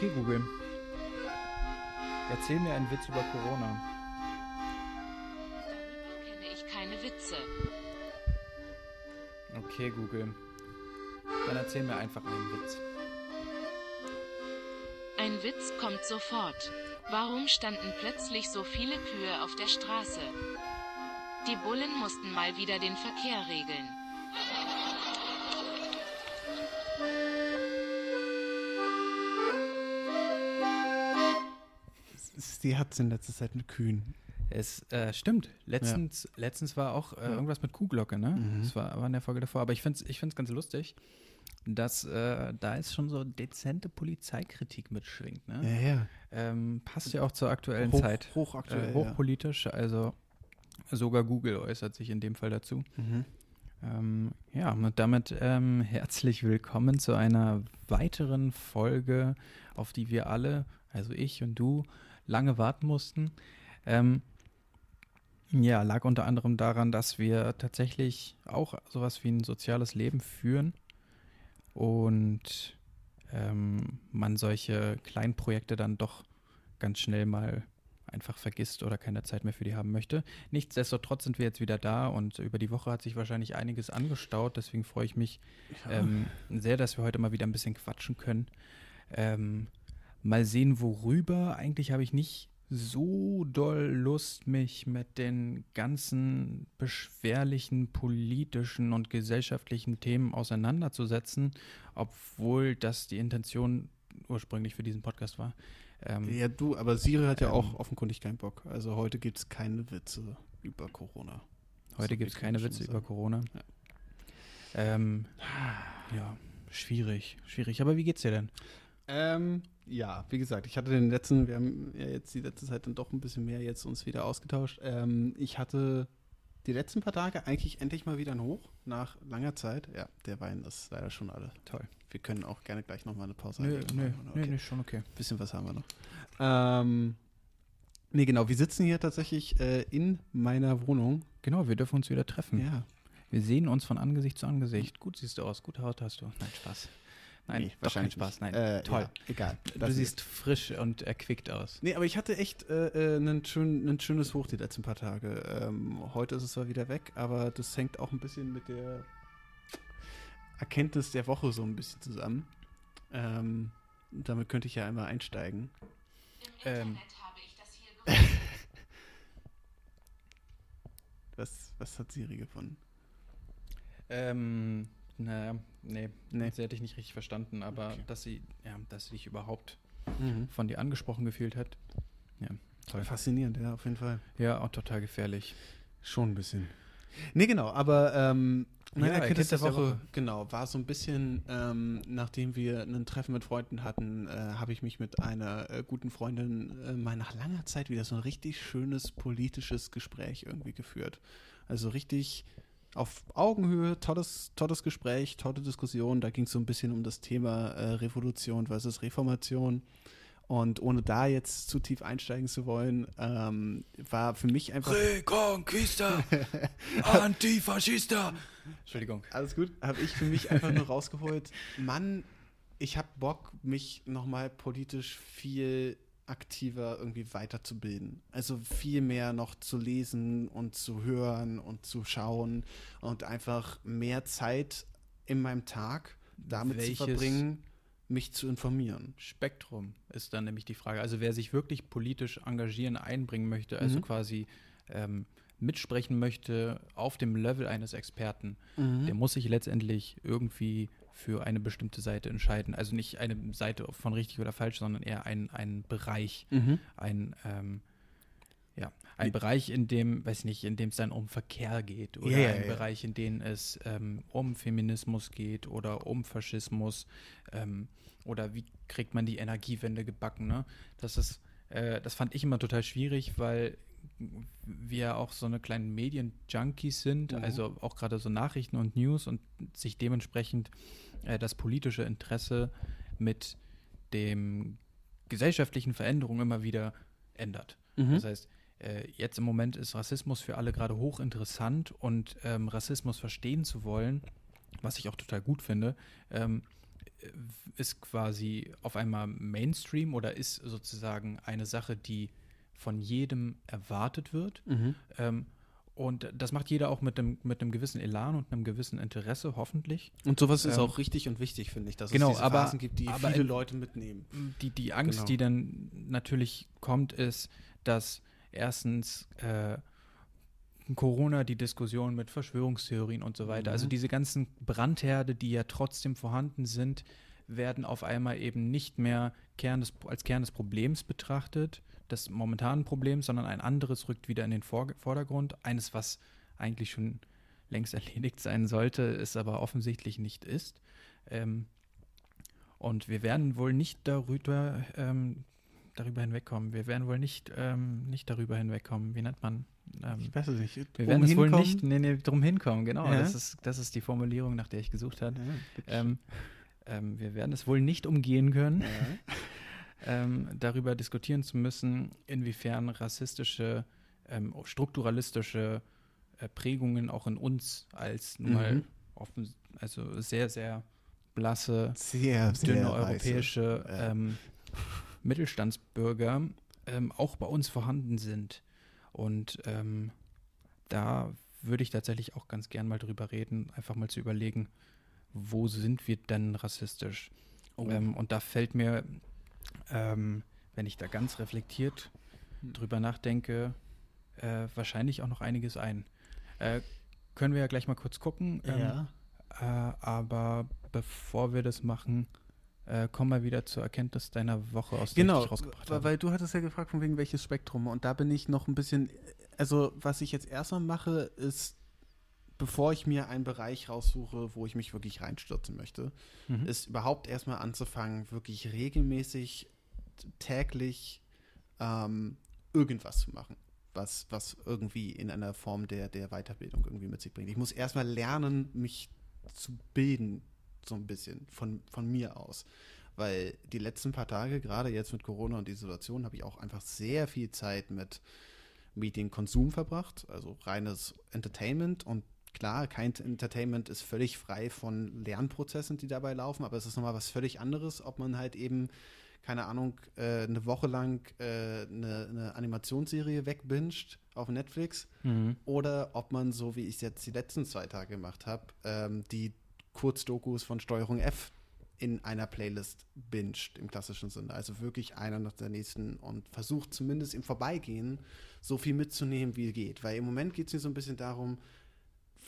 Okay, Google. Erzähl mir einen Witz über Corona. Darüber kenne ich keine Witze. Okay, Google. Dann erzähl mir einfach einen Witz. Ein Witz kommt sofort. Warum standen plötzlich so viele Kühe auf der Straße? Die Bullen mussten mal wieder den Verkehr regeln. Sie hat es in letzter Zeit mit Kühen. Es äh, stimmt. Letztens, letztens war auch äh, irgendwas mit Kuhglocke, ne? Mhm. Das war, war in der Folge davor. Aber ich finde es ich find's ganz lustig, dass äh, da ist schon so dezente Polizeikritik mitschwingt, ne? Ja, ja. Ähm, passt ja auch zur aktuellen Hoch- Zeit. hochaktuell, Äh, hochpolitisch, also sogar Google äußert sich in dem Fall dazu. Mhm. Ähm, ja, und damit ähm, herzlich willkommen zu einer weiteren Folge, auf die wir alle, also ich und du, lange warten mussten. Ähm, ja, lag unter anderem daran, dass wir tatsächlich auch sowas wie ein soziales Leben führen und ähm, man solche kleinen Projekte dann doch ganz schnell mal einfach vergisst oder keine Zeit mehr für die haben möchte. Nichtsdestotrotz sind wir jetzt wieder da und über die Woche hat sich wahrscheinlich einiges angestaut. Deswegen freue ich mich ähm, sehr, dass wir heute mal wieder ein bisschen quatschen können. Ähm, mal sehen, worüber. Eigentlich habe ich nicht so doll Lust, mich mit den ganzen beschwerlichen politischen und gesellschaftlichen Themen auseinanderzusetzen, obwohl das die Intention ursprünglich für diesen Podcast war. Ähm, Ja, du, aber Siri hat ja Ähm. auch offenkundig keinen Bock. Also heute gibt es keine Witze über Corona. Heute gibt es keine Witze sagen. über Corona. Ja. Ähm, ja, schwierig, schwierig. Aber wie geht's dir denn? Ähm, ja, wie gesagt, ich hatte den letzten, wir haben ja jetzt die letzte Zeit dann doch ein bisschen mehr jetzt uns wieder ausgetauscht. Ähm, ich hatte die letzten paar Tage eigentlich endlich mal wieder ein Hoch nach langer Zeit. Ja, der Wein ist leider schon alle. Toll. Wir können auch gerne gleich nochmal eine Pause Nö, nö, Okay. nö, nö, schon okay. Bisschen was haben wir noch. Ähm, nee, genau, wir sitzen hier tatsächlich äh, in meiner Wohnung. Genau, wir dürfen uns wieder treffen. Ja, Wir sehen uns von Angesicht zu Angesicht. Gut siehst du aus, gute Haut hast du. Nein, Spaß. Nein, nee, doch kein wahrscheinlich Spaß. nicht. Nein, Äh, toll. Ja, egal. Du Lassen wir siehst frisch und erquickt aus. Nee, aber ich hatte echt äh, äh, ein, schön, ein schönes Hoch die letzten paar Tage. Ähm, heute ist es zwar wieder weg, aber das hängt auch ein bisschen mit der Erkenntnis der Woche so ein bisschen zusammen. Ähm, damit könnte ich ja einmal einsteigen. Im Ähm. Internet habe ich das hier. Was, was hat Siri gefunden? Ähm, naja, nee, Nee. sie hätte ich nicht richtig verstanden, aber Okay. dass sie, ja, dass sie dich überhaupt Mhm. von dir angesprochen gefühlt hat. Ja, toll. Faszinierend, ja, auf jeden Fall. Ja, auch total gefährlich. Schon ein bisschen. Nee, genau, aber ähm, meine Ja, Erkenntnis der Woche, Woche. genau, war so ein bisschen, ähm, nachdem wir ein Treffen mit Freunden hatten, äh, habe ich mich mit einer äh, guten Freundin äh, mal nach langer Zeit wieder so ein richtig schönes politisches Gespräch irgendwie geführt. Also richtig auf Augenhöhe, tolles, tolles Gespräch, tolle Diskussion. Da ging es so ein bisschen um das Thema äh, Revolution versus Reformation. Und ohne da jetzt zu tief einsteigen zu wollen, ähm, war für mich einfach Reconquista! Antifaschista! Entschuldigung. Alles gut. Habe ich für mich einfach nur rausgeholt. Mann, ich habe Bock, mich nochmal politisch viel aktiver irgendwie weiterzubilden. Also viel mehr noch zu lesen und zu hören und zu schauen und einfach mehr Zeit in meinem Tag damit Welches- zu verbringen, mich zu informieren. Spektrum ist dann nämlich die Frage. Also wer sich wirklich politisch engagieren, einbringen möchte, also Mhm. quasi ähm, mitsprechen möchte auf dem Level eines Experten, Mhm. der muss sich letztendlich irgendwie für eine bestimmte Seite entscheiden. Also nicht eine Seite von richtig oder falsch, sondern eher ein, ein Bereich, Mhm. ein ähm, ja, ein Wie- Bereich, in dem, weiß nicht, in dem es dann um Verkehr geht oder ja, ein ja. Bereich, in dem es ähm, um Feminismus geht oder um Faschismus ähm, oder wie kriegt man die Energiewende gebacken. Ne? Das ist, äh, das fand ich immer total schwierig, weil wir auch so eine kleinen Medien-Junkies sind, Mhm. also auch gerade so Nachrichten und News und sich dementsprechend äh, das politische Interesse mit dem gesellschaftlichen Veränderungen immer wieder ändert. Mhm. Das heißt, äh, jetzt im Moment ist Rassismus für alle gerade hochinteressant und ähm, Rassismus verstehen zu wollen, was ich auch total gut finde, ähm, ist quasi auf einmal Mainstream oder ist sozusagen eine Sache, die von jedem erwartet wird. Mhm. Ähm, und das macht jeder auch mit einem, mit einem gewissen Elan und einem gewissen Interesse, hoffentlich. Und sowas ist Ähm, auch richtig und wichtig, finde ich, dass genau, es diese aber- Phasen gibt, die aber viele Leute mitnehmen. Die, die Angst, Genau. die dann natürlich kommt, ist, dass erstens äh, Corona die Diskussion mit Verschwörungstheorien und so weiter, also Mhm. diese ganzen Brandherde, die ja trotzdem vorhanden sind, werden auf einmal eben nicht mehr Kern des, als Kern des Problems betrachtet, des momentanen Problems, sondern ein anderes rückt wieder in den Vor Vordergrund. Eines, was eigentlich schon längst erledigt sein sollte, es aber offensichtlich nicht ist. Ähm, und wir werden wohl nicht darüber, ähm, darüber hinwegkommen. Wir werden wohl nicht, ähm, nicht darüber hinwegkommen. Wie nennt man? Ähm, Ich weiß es nicht. wir werden es wohl nicht nee, nee, drum hinkommen, genau. Ja. Das, ist, das ist die Formulierung, nach der ich gesucht habe. Ja. Ähm, wir werden es wohl nicht umgehen können, ja. ähm, darüber diskutieren zu müssen, inwiefern rassistische, ähm, strukturalistische äh, Prägungen auch in uns als nun mal Mhm. offen, also sehr, sehr blasse, Sehr, sehr dünne weiße. europäische Ja. ähm, Mittelstandsbürger ähm, auch bei uns vorhanden sind. Und ähm, da würde ich tatsächlich auch ganz gern mal drüber reden, einfach mal zu überlegen, wo sind wir denn rassistisch? Oh. Ähm, und da fällt mir, ähm, wenn ich da ganz reflektiert Hm. drüber nachdenke, äh, wahrscheinlich auch noch einiges ein. Äh, können wir ja gleich mal kurz gucken. Ähm, ja. äh, aber bevor wir das machen, äh, komm mal wieder zur Erkenntnis deiner Woche, aus der Genau, ich rausgebracht habe. weil du hattest ja gefragt, von wegen welches Spektrum. Und da bin ich noch ein bisschen, also was ich jetzt erstmal mache, ist, bevor ich mir einen Bereich raussuche, wo ich mich wirklich reinstürzen möchte, Mhm. ist überhaupt erstmal anzufangen, wirklich regelmäßig, täglich ähm, irgendwas zu machen, was, was irgendwie in einer Form der, der Weiterbildung irgendwie mit sich bringt. Ich muss erstmal lernen, mich zu bilden, so ein bisschen von, von mir aus. Weil die letzten paar Tage, gerade jetzt mit Corona und die Situation, habe ich auch einfach sehr viel Zeit mit Medienkonsum verbracht, also reines Entertainment und klar, kein Entertainment ist völlig frei von Lernprozessen, die dabei laufen, aber es ist nochmal was völlig anderes, ob man halt eben, keine Ahnung, äh, eine Woche lang äh, eine, eine Animationsserie wegbinged auf Netflix Mhm. oder ob man, so wie ich es jetzt die letzten zwei Tage gemacht habe, ähm, die Kurzdokus von Steuerung F in einer Playlist binged im klassischen Sinne. Also wirklich einer nach der nächsten und versucht zumindest im Vorbeigehen so viel mitzunehmen, wie geht. Weil im Moment geht es mir so ein bisschen darum,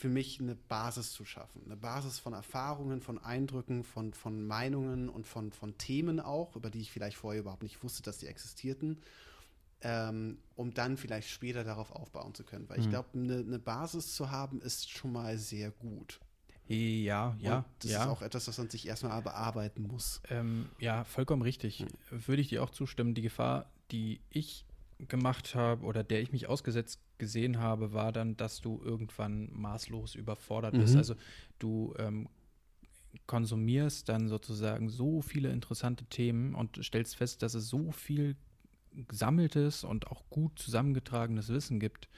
für mich eine Basis zu schaffen. Eine Basis von Erfahrungen, von Eindrücken, von, von Meinungen und von, von Themen auch, über die ich vielleicht vorher überhaupt nicht wusste, dass sie existierten, ähm, um dann vielleicht später darauf aufbauen zu können. Weil ich Mhm. glaube, eine, eine Basis zu haben, ist schon mal sehr gut. Ja, ja, Und das ja. ist auch etwas, was man sich erstmal bearbeiten muss. Ähm, ja, vollkommen richtig. Würde ich dir auch zustimmen. Die Gefahr, die ich gemacht habe oder der ich mich ausgesetzt gesehen habe, war dann, dass du irgendwann maßlos überfordert bist. Mhm. Also du ähm, konsumierst dann sozusagen so viele interessante Themen und stellst fest, dass es so viel gesammeltes und auch gut zusammengetragenes Wissen gibt.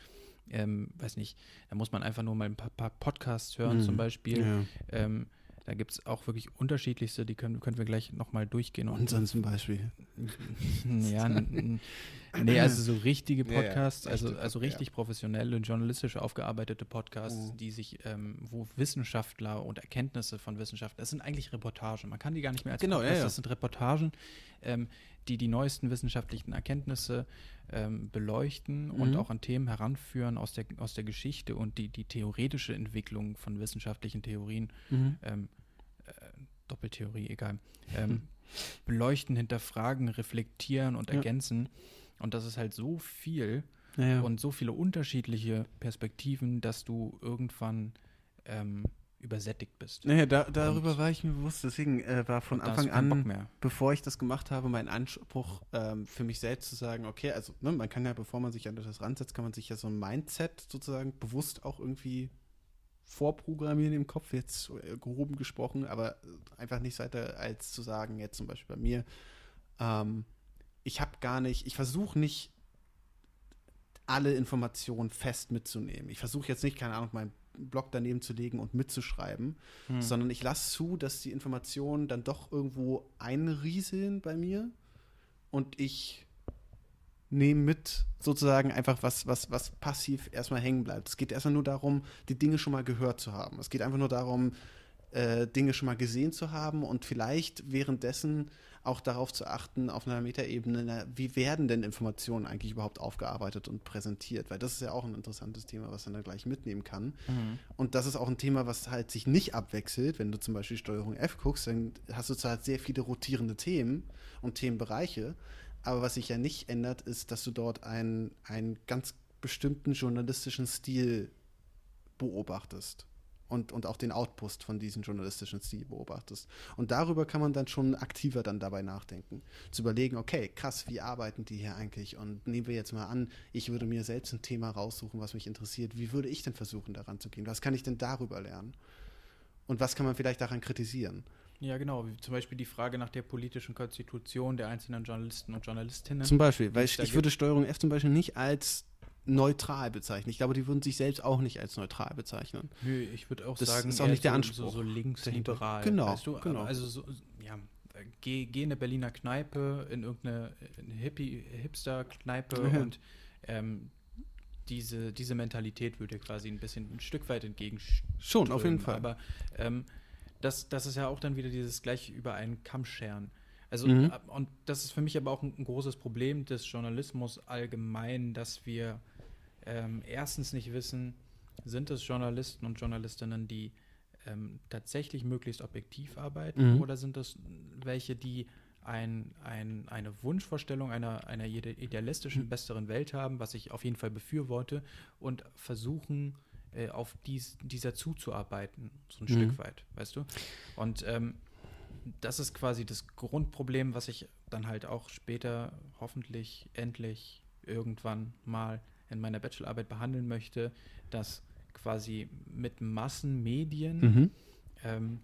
Ähm, weiß nicht, da muss man einfach nur mal ein paar, paar Podcasts hören, Mhm. zum Beispiel. Ja. Ähm, da gibt es auch wirklich unterschiedlichste, die können, können wir gleich nochmal durchgehen. Und sonst zum Beispiel. ja, nee, also so richtige Ja, ja, Podcasts, also, also Pod- ja. richtig professionelle, journalistisch aufgearbeitete Podcasts, Mhm. die sich, ähm, wo Wissenschaftler und Erkenntnisse von Wissenschaftlern, das sind eigentlich Reportagen, man kann die gar nicht mehr als Genau, ja, Podcasts, ja. das sind Reportagen, ähm, die die neuesten wissenschaftlichen Erkenntnisse ähm, beleuchten und Mhm. auch an Themen heranführen aus der, aus der Geschichte und die, die theoretische Entwicklung von wissenschaftlichen Theorien Mhm. ähm, äh, Doppeltheorie, egal, ähm, beleuchten, hinterfragen, reflektieren und Ja. ergänzen. Und das ist halt so viel Ja, ja. und so viele unterschiedliche Perspektiven, dass du irgendwann ähm, übersättigt bist. Naja, da, darüber Und- war ich mir bewusst. Deswegen äh, war von Anfang an, bevor ich das gemacht habe, mein Anspruch ähm, für mich selbst zu sagen, okay, also ne, man kann ja, bevor man sich an das ransetzt, kann man sich ja so ein Mindset sozusagen bewusst auch irgendwie vorprogrammieren im Kopf, jetzt äh, gehoben gesprochen, aber einfach nicht weiter als zu sagen, jetzt zum Beispiel bei mir, ähm, ich habe gar nicht, ich versuche nicht alle Informationen fest mitzunehmen. Ich versuche jetzt nicht, keine Ahnung, meinen Blog daneben zu legen und mitzuschreiben, Hm. sondern ich lasse zu, dass die Informationen dann doch irgendwo einrieseln bei mir und ich nehme mit sozusagen einfach was, was, was passiv erstmal hängen bleibt. Es geht erstmal nur darum, die Dinge schon mal gehört zu haben. Es geht einfach nur darum, äh, Dinge schon mal gesehen zu haben und vielleicht währenddessen auch darauf zu achten, auf einer Metaebene, wie werden denn Informationen eigentlich überhaupt aufgearbeitet und präsentiert? Weil das ist ja auch ein interessantes Thema, was man da gleich mitnehmen kann. Mhm. Und das ist auch ein Thema, was halt sich nicht abwechselt. Wenn du zum Beispiel Steuerung F guckst, dann hast du zwar halt sehr viele rotierende Themen und Themenbereiche, aber was sich ja nicht ändert, ist, dass du dort einen, einen ganz bestimmten journalistischen Stil beobachtest. Und, und auch den Outpost von diesem journalistischen Stil beobachtest. Und darüber kann man dann schon aktiver dann dabei nachdenken. Zu überlegen, okay, krass, wie arbeiten die hier eigentlich? Und nehmen wir jetzt mal an, ich würde mir selbst ein Thema raussuchen, was mich interessiert. Wie würde ich denn versuchen, daran zu gehen? Was kann ich denn darüber lernen? Und was kann man vielleicht daran kritisieren? Ja, genau. Wie zum Beispiel die Frage nach der politischen Konstitution der einzelnen Journalisten und Journalistinnen. Zum Beispiel, weil ich, ich würde Steuerung F zum Beispiel nicht als neutral bezeichnen. Ich glaube, die würden sich selbst auch nicht als neutral bezeichnen. Nö, ich würde auch Das sagen, ist auch nicht der so, Anspruch So, so linksliberal. Genau, Weißt du? genau. Also so, ja, geh, geh in eine Berliner Kneipe, in irgendeine in eine Hippie, Hipster-Kneipe und ähm, diese, diese Mentalität würde quasi ein bisschen ein Stück weit entgegenstehen. Schon, auf jeden Fall. Aber ähm, das, das ist ja auch dann wieder dieses gleich über einen Kamm scheren. Also, Mhm. und das ist für mich aber auch ein, ein großes Problem des Journalismus allgemein, dass wir ähm, erstens nicht wissen, sind es Journalisten und Journalistinnen, die ähm, tatsächlich möglichst objektiv arbeiten Mhm. oder sind es welche, die ein, ein, eine Wunschvorstellung einer, einer ide- idealistischen, besseren Welt haben, was ich auf jeden Fall befürworte, und versuchen, äh, auf dies, dieser zuzuarbeiten, so ein Mhm. Stück weit, weißt du? Und ähm, das ist quasi das Grundproblem, was ich dann halt auch später hoffentlich endlich irgendwann mal in meiner Bachelorarbeit behandeln möchte, dass quasi mit Massenmedien Mhm. ähm,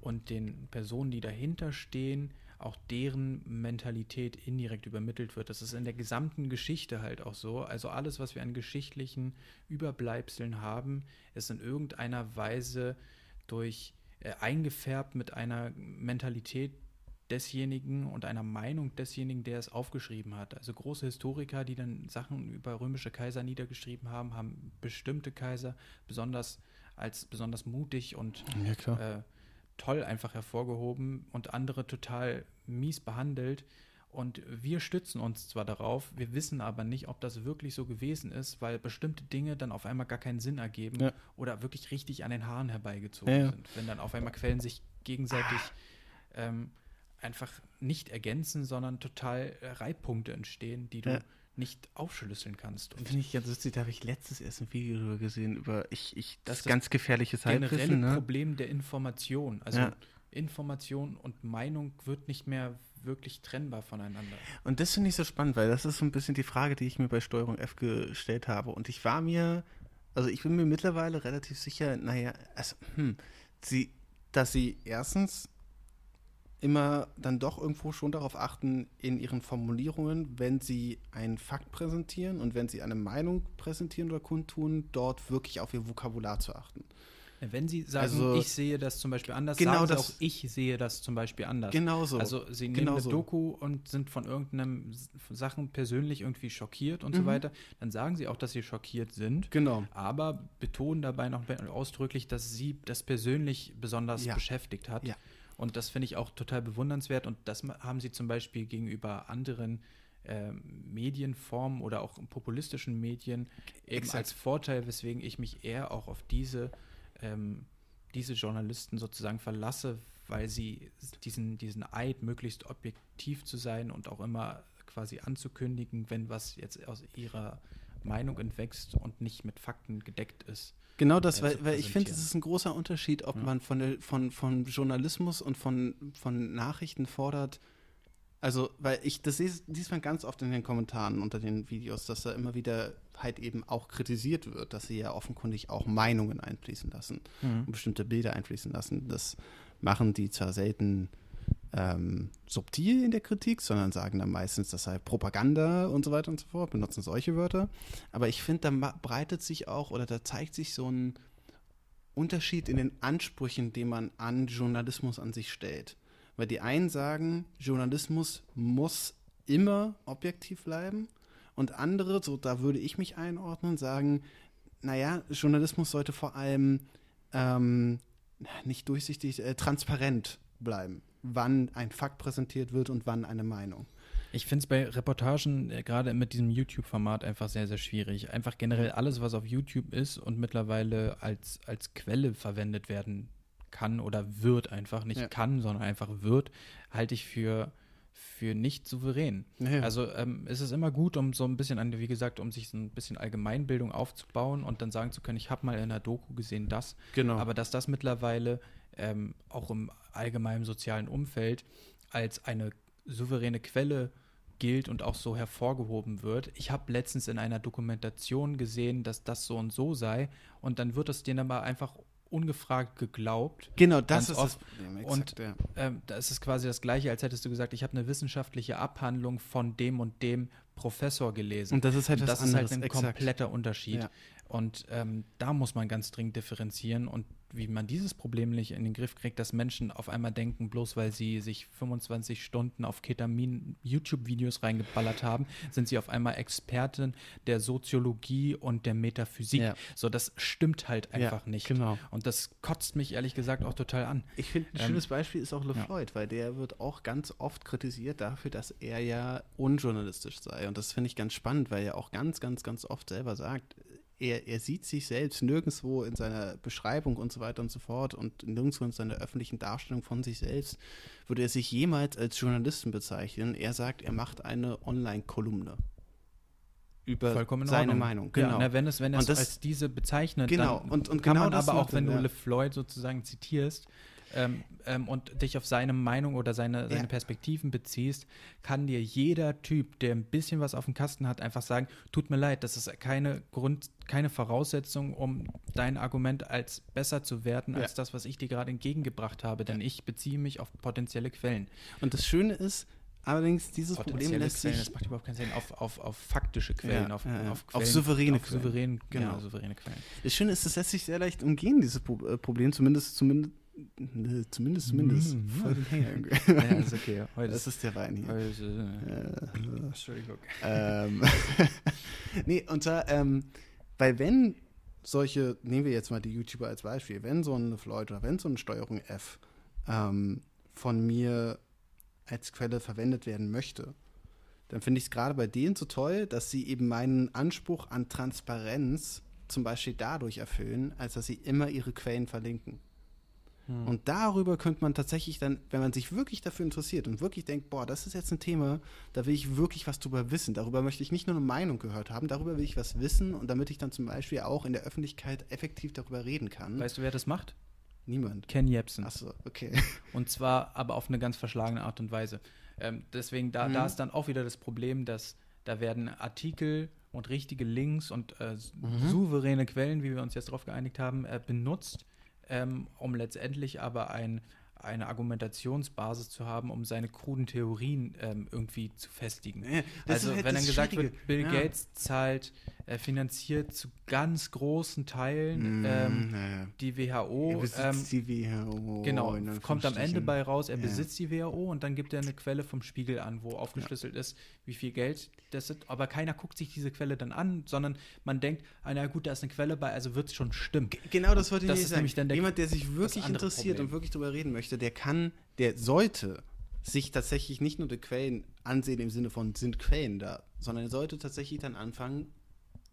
und den Personen, die dahinter stehen, auch deren Mentalität indirekt übermittelt wird. Das ist in der gesamten Geschichte halt auch so. Also alles, was wir an geschichtlichen Überbleibseln haben, ist in irgendeiner Weise durch äh, eingefärbt mit einer Mentalität desjenigen und einer Meinung desjenigen, der es aufgeschrieben hat. Also große Historiker, die dann Sachen über römische Kaiser niedergeschrieben haben, haben bestimmte Kaiser besonders als besonders mutig und Ja, äh, toll einfach hervorgehoben und andere total mies behandelt. Und wir stützen uns zwar darauf, wir wissen aber nicht, ob das wirklich so gewesen ist, weil bestimmte Dinge dann auf einmal gar keinen Sinn ergeben Ja. oder wirklich richtig an den Haaren herbeigezogen ja. sind. Wenn dann auf einmal Quellen sich gegenseitig ähm, einfach nicht ergänzen, sondern total äh, Reibpunkte entstehen, die du Ja. nicht aufschlüsseln kannst. Und Finde ich ganz lustig, da habe ich letztes erst ein Video drüber gesehen, über ich, ich, Das das, ganz gefährliches generelle Halbwissen, ne? Problem der Information. Also Ja. Information und Meinung wird nicht mehr wirklich trennbar voneinander. Und das finde ich so spannend, weil das ist so ein bisschen die Frage, die ich mir bei Steuerung F gestellt habe. Und ich war mir, also ich bin mir mittlerweile relativ sicher, naja, also, hm, sie, dass sie erstens immer dann doch irgendwo schon darauf achten in ihren Formulierungen, wenn sie einen Fakt präsentieren und wenn sie eine Meinung präsentieren oder kundtun, dort wirklich auf ihr Vokabular zu achten. Wenn Sie sagen, Also- ich sehe das zum Beispiel anders, Genau sagen Sie das- auch, ich sehe das zum Beispiel anders. Genauso. Also Sie nehmen Genau eine. Doku und sind von irgendeinem Sachen persönlich irgendwie schockiert und Mhm. so weiter, dann sagen Sie auch, dass Sie schockiert sind. Genau. Aber betonen dabei noch ausdrücklich, dass Sie das persönlich besonders Ja. beschäftigt hat. Ja. Und das finde ich auch total bewundernswert. Und das haben Sie zum Beispiel gegenüber anderen ähm, Medienformen oder auch populistischen Medien eben Exakt. als Vorteil, weswegen ich mich eher auch auf diese, ähm, diese Journalisten sozusagen verlasse, weil sie diesen, diesen Eid, möglichst objektiv zu sein und auch immer quasi anzukündigen, wenn was jetzt aus ihrer Meinung entwächst und nicht mit Fakten gedeckt ist. Genau das, äh, weil, weil ich finde, es ist ein großer Unterschied, ob Ja. man von, der, von, von Journalismus und von, von Nachrichten fordert. Also, weil ich, das sehe liest man ganz oft in den Kommentaren unter den Videos, dass da immer wieder halt eben auch kritisiert wird, dass sie ja offenkundig auch Meinungen einfließen lassen und bestimmte Bilder einfließen lassen. Das machen die zwar selten ähm, subtil in der Kritik, sondern sagen dann meistens, das sei Propaganda und so weiter und so fort, benutzen solche Wörter. Aber ich finde, da breitet sich auch oder da zeigt sich so ein Unterschied in den Ansprüchen, den man an Journalismus an sich stellt. Weil die einen sagen, Journalismus muss immer objektiv bleiben und andere, so da würde ich mich einordnen, sagen, naja, Journalismus sollte vor allem ähm, nicht durchsichtig, äh, transparent bleiben, wann ein Fakt präsentiert wird und wann eine Meinung. Ich finde es bei Reportagen äh, gerade mit diesem YouTube-Format einfach sehr, sehr schwierig. Einfach generell alles, was auf YouTube ist und mittlerweile als, als Quelle verwendet werden kann oder wird einfach, nicht ja. kann, sondern einfach wird, halte ich für für nicht souverän. Ja. Also ähm, ist es immer gut, um so ein bisschen, an, wie gesagt, um sich so ein bisschen Allgemeinbildung aufzubauen und dann sagen zu können, ich habe mal in der Doku gesehen das. Genau. Aber dass das mittlerweile ähm, auch im allgemeinen sozialen Umfeld als eine souveräne Quelle gilt und auch so hervorgehoben wird. Ich habe letztens in einer Dokumentation gesehen, dass das so und so sei und dann wird es denen aber einfach ungefragt geglaubt. Genau, das ist oft. das Problem. Exakt, und ja. ähm, das ist quasi das Gleiche, als hättest du gesagt, ich habe eine wissenschaftliche Abhandlung von dem und dem Professor gelesen. Und das ist halt, das ist halt ein exakt. kompletter Unterschied. Ja. Und ähm, da muss man ganz dringend differenzieren. Und wie man dieses Problem nicht in den Griff kriegt, dass Menschen auf einmal denken, bloß weil sie sich 25 Stunden auf Ketamin YouTube-Videos reingeballert haben, sind sie auf einmal Experten der Soziologie und der Metaphysik. Ja. So, das stimmt halt einfach ja, nicht. Genau. Und das kotzt mich ehrlich gesagt auch total an. Ich finde, ein ähm, schönes Beispiel ist auch LeFloid, ja. weil der wird auch ganz oft kritisiert dafür, dass er ja unjournalistisch sei. Und das finde ich ganz spannend, weil er auch ganz, ganz, ganz oft selber sagt, er, er sieht sich selbst nirgendwo in seiner Beschreibung und so weiter und so fort und nirgendwo in seiner öffentlichen Darstellung von sich selbst würde er sich jemals als Journalisten bezeichnen. Er sagt, er macht eine Online-Kolumne über Vollkommen seine Meinung. Genau. Ja, na, wenn es, wenn es das, als diese bezeichnet, genau. dann und, und kann genau man aber auch, wenn du LeFloid sozusagen zitierst, ähm, ähm, und dich auf seine Meinung oder seine, seine ja. Perspektiven beziehst, kann dir jeder Typ, der ein bisschen was auf dem Kasten hat, einfach sagen, tut mir leid, das ist keine Grund, keine Voraussetzung, um dein Argument als besser zu werten, ja. als das, was ich dir gerade entgegengebracht habe, denn ich beziehe mich auf potenzielle Quellen. Und das Schöne ist, Allerdings, dieses Problem lässt Quellen, sich. Das macht überhaupt keinen Sinn. Auf, auf, auf faktische Quellen, ja, auf, ja, auf, Quellen, auf souveräne auf Quellen. Souverän, genau. Ja, souveräne Quellen. Das Schöne ist, das lässt sich sehr leicht umgehen, dieses äh, Problem, zumindest, zumindest Ne, zumindest, zumindest. Mm, voll den Hänger. ja, ist okay. Heute das ist der Wein hier. Heute, äh, Entschuldigung. Ähm, nee, und zwar, ähm, weil wenn solche, nehmen wir jetzt mal die YouTuber als Beispiel, wenn so eine Floyd oder wenn so eine Steuerung F ähm, von mir als Quelle verwendet werden möchte, dann finde ich es gerade bei denen so toll, dass sie eben meinen Anspruch an Transparenz zum Beispiel dadurch erfüllen, als dass sie immer ihre Quellen verlinken. Hm. Und darüber könnte man tatsächlich dann, wenn man sich wirklich dafür interessiert und wirklich denkt, boah, das ist jetzt ein Thema, da will ich wirklich was drüber wissen. Darüber möchte ich nicht nur eine Meinung gehört haben, darüber will ich was wissen und damit ich dann zum Beispiel auch in der Öffentlichkeit effektiv darüber reden kann. Weißt du, wer das macht? Niemand. Ken Jebsen. Achso, okay. Und zwar aber auf eine ganz verschlagene Art und Weise. Ähm, deswegen, da, mhm. da ist dann auch wieder das Problem, dass da werden Artikel und richtige Links und äh, mhm. souveräne Quellen, wie wir uns jetzt darauf geeinigt haben, äh, benutzt ähm, um letztendlich aber ein, eine Argumentationsbasis zu haben, um seine kruden Theorien ähm, irgendwie zu festigen. Ja, also halt wenn dann gesagt wird, Bill ja. Gates zahlt, äh, finanziert zu ganz großen Teilen mm, ähm, ja. die WHO. Er ähm, die WHO. Genau, kommt am Ende bei raus, er besitzt die WHO und dann gibt er eine Quelle vom Spiegel an, wo aufgeschlüsselt ist, wie viel Geld das ist. Aber keiner guckt sich diese Quelle dann an, sondern man denkt, ah, na gut, da ist eine Quelle bei, also wird es schon stimmen. Genau, das wollte ich das sagen. Der, Jemand, der sich wirklich interessiert Problem. und wirklich darüber reden möchte, der kann, der sollte sich tatsächlich nicht nur die Quellen ansehen im Sinne von sind Quellen da, sondern er sollte tatsächlich dann anfangen,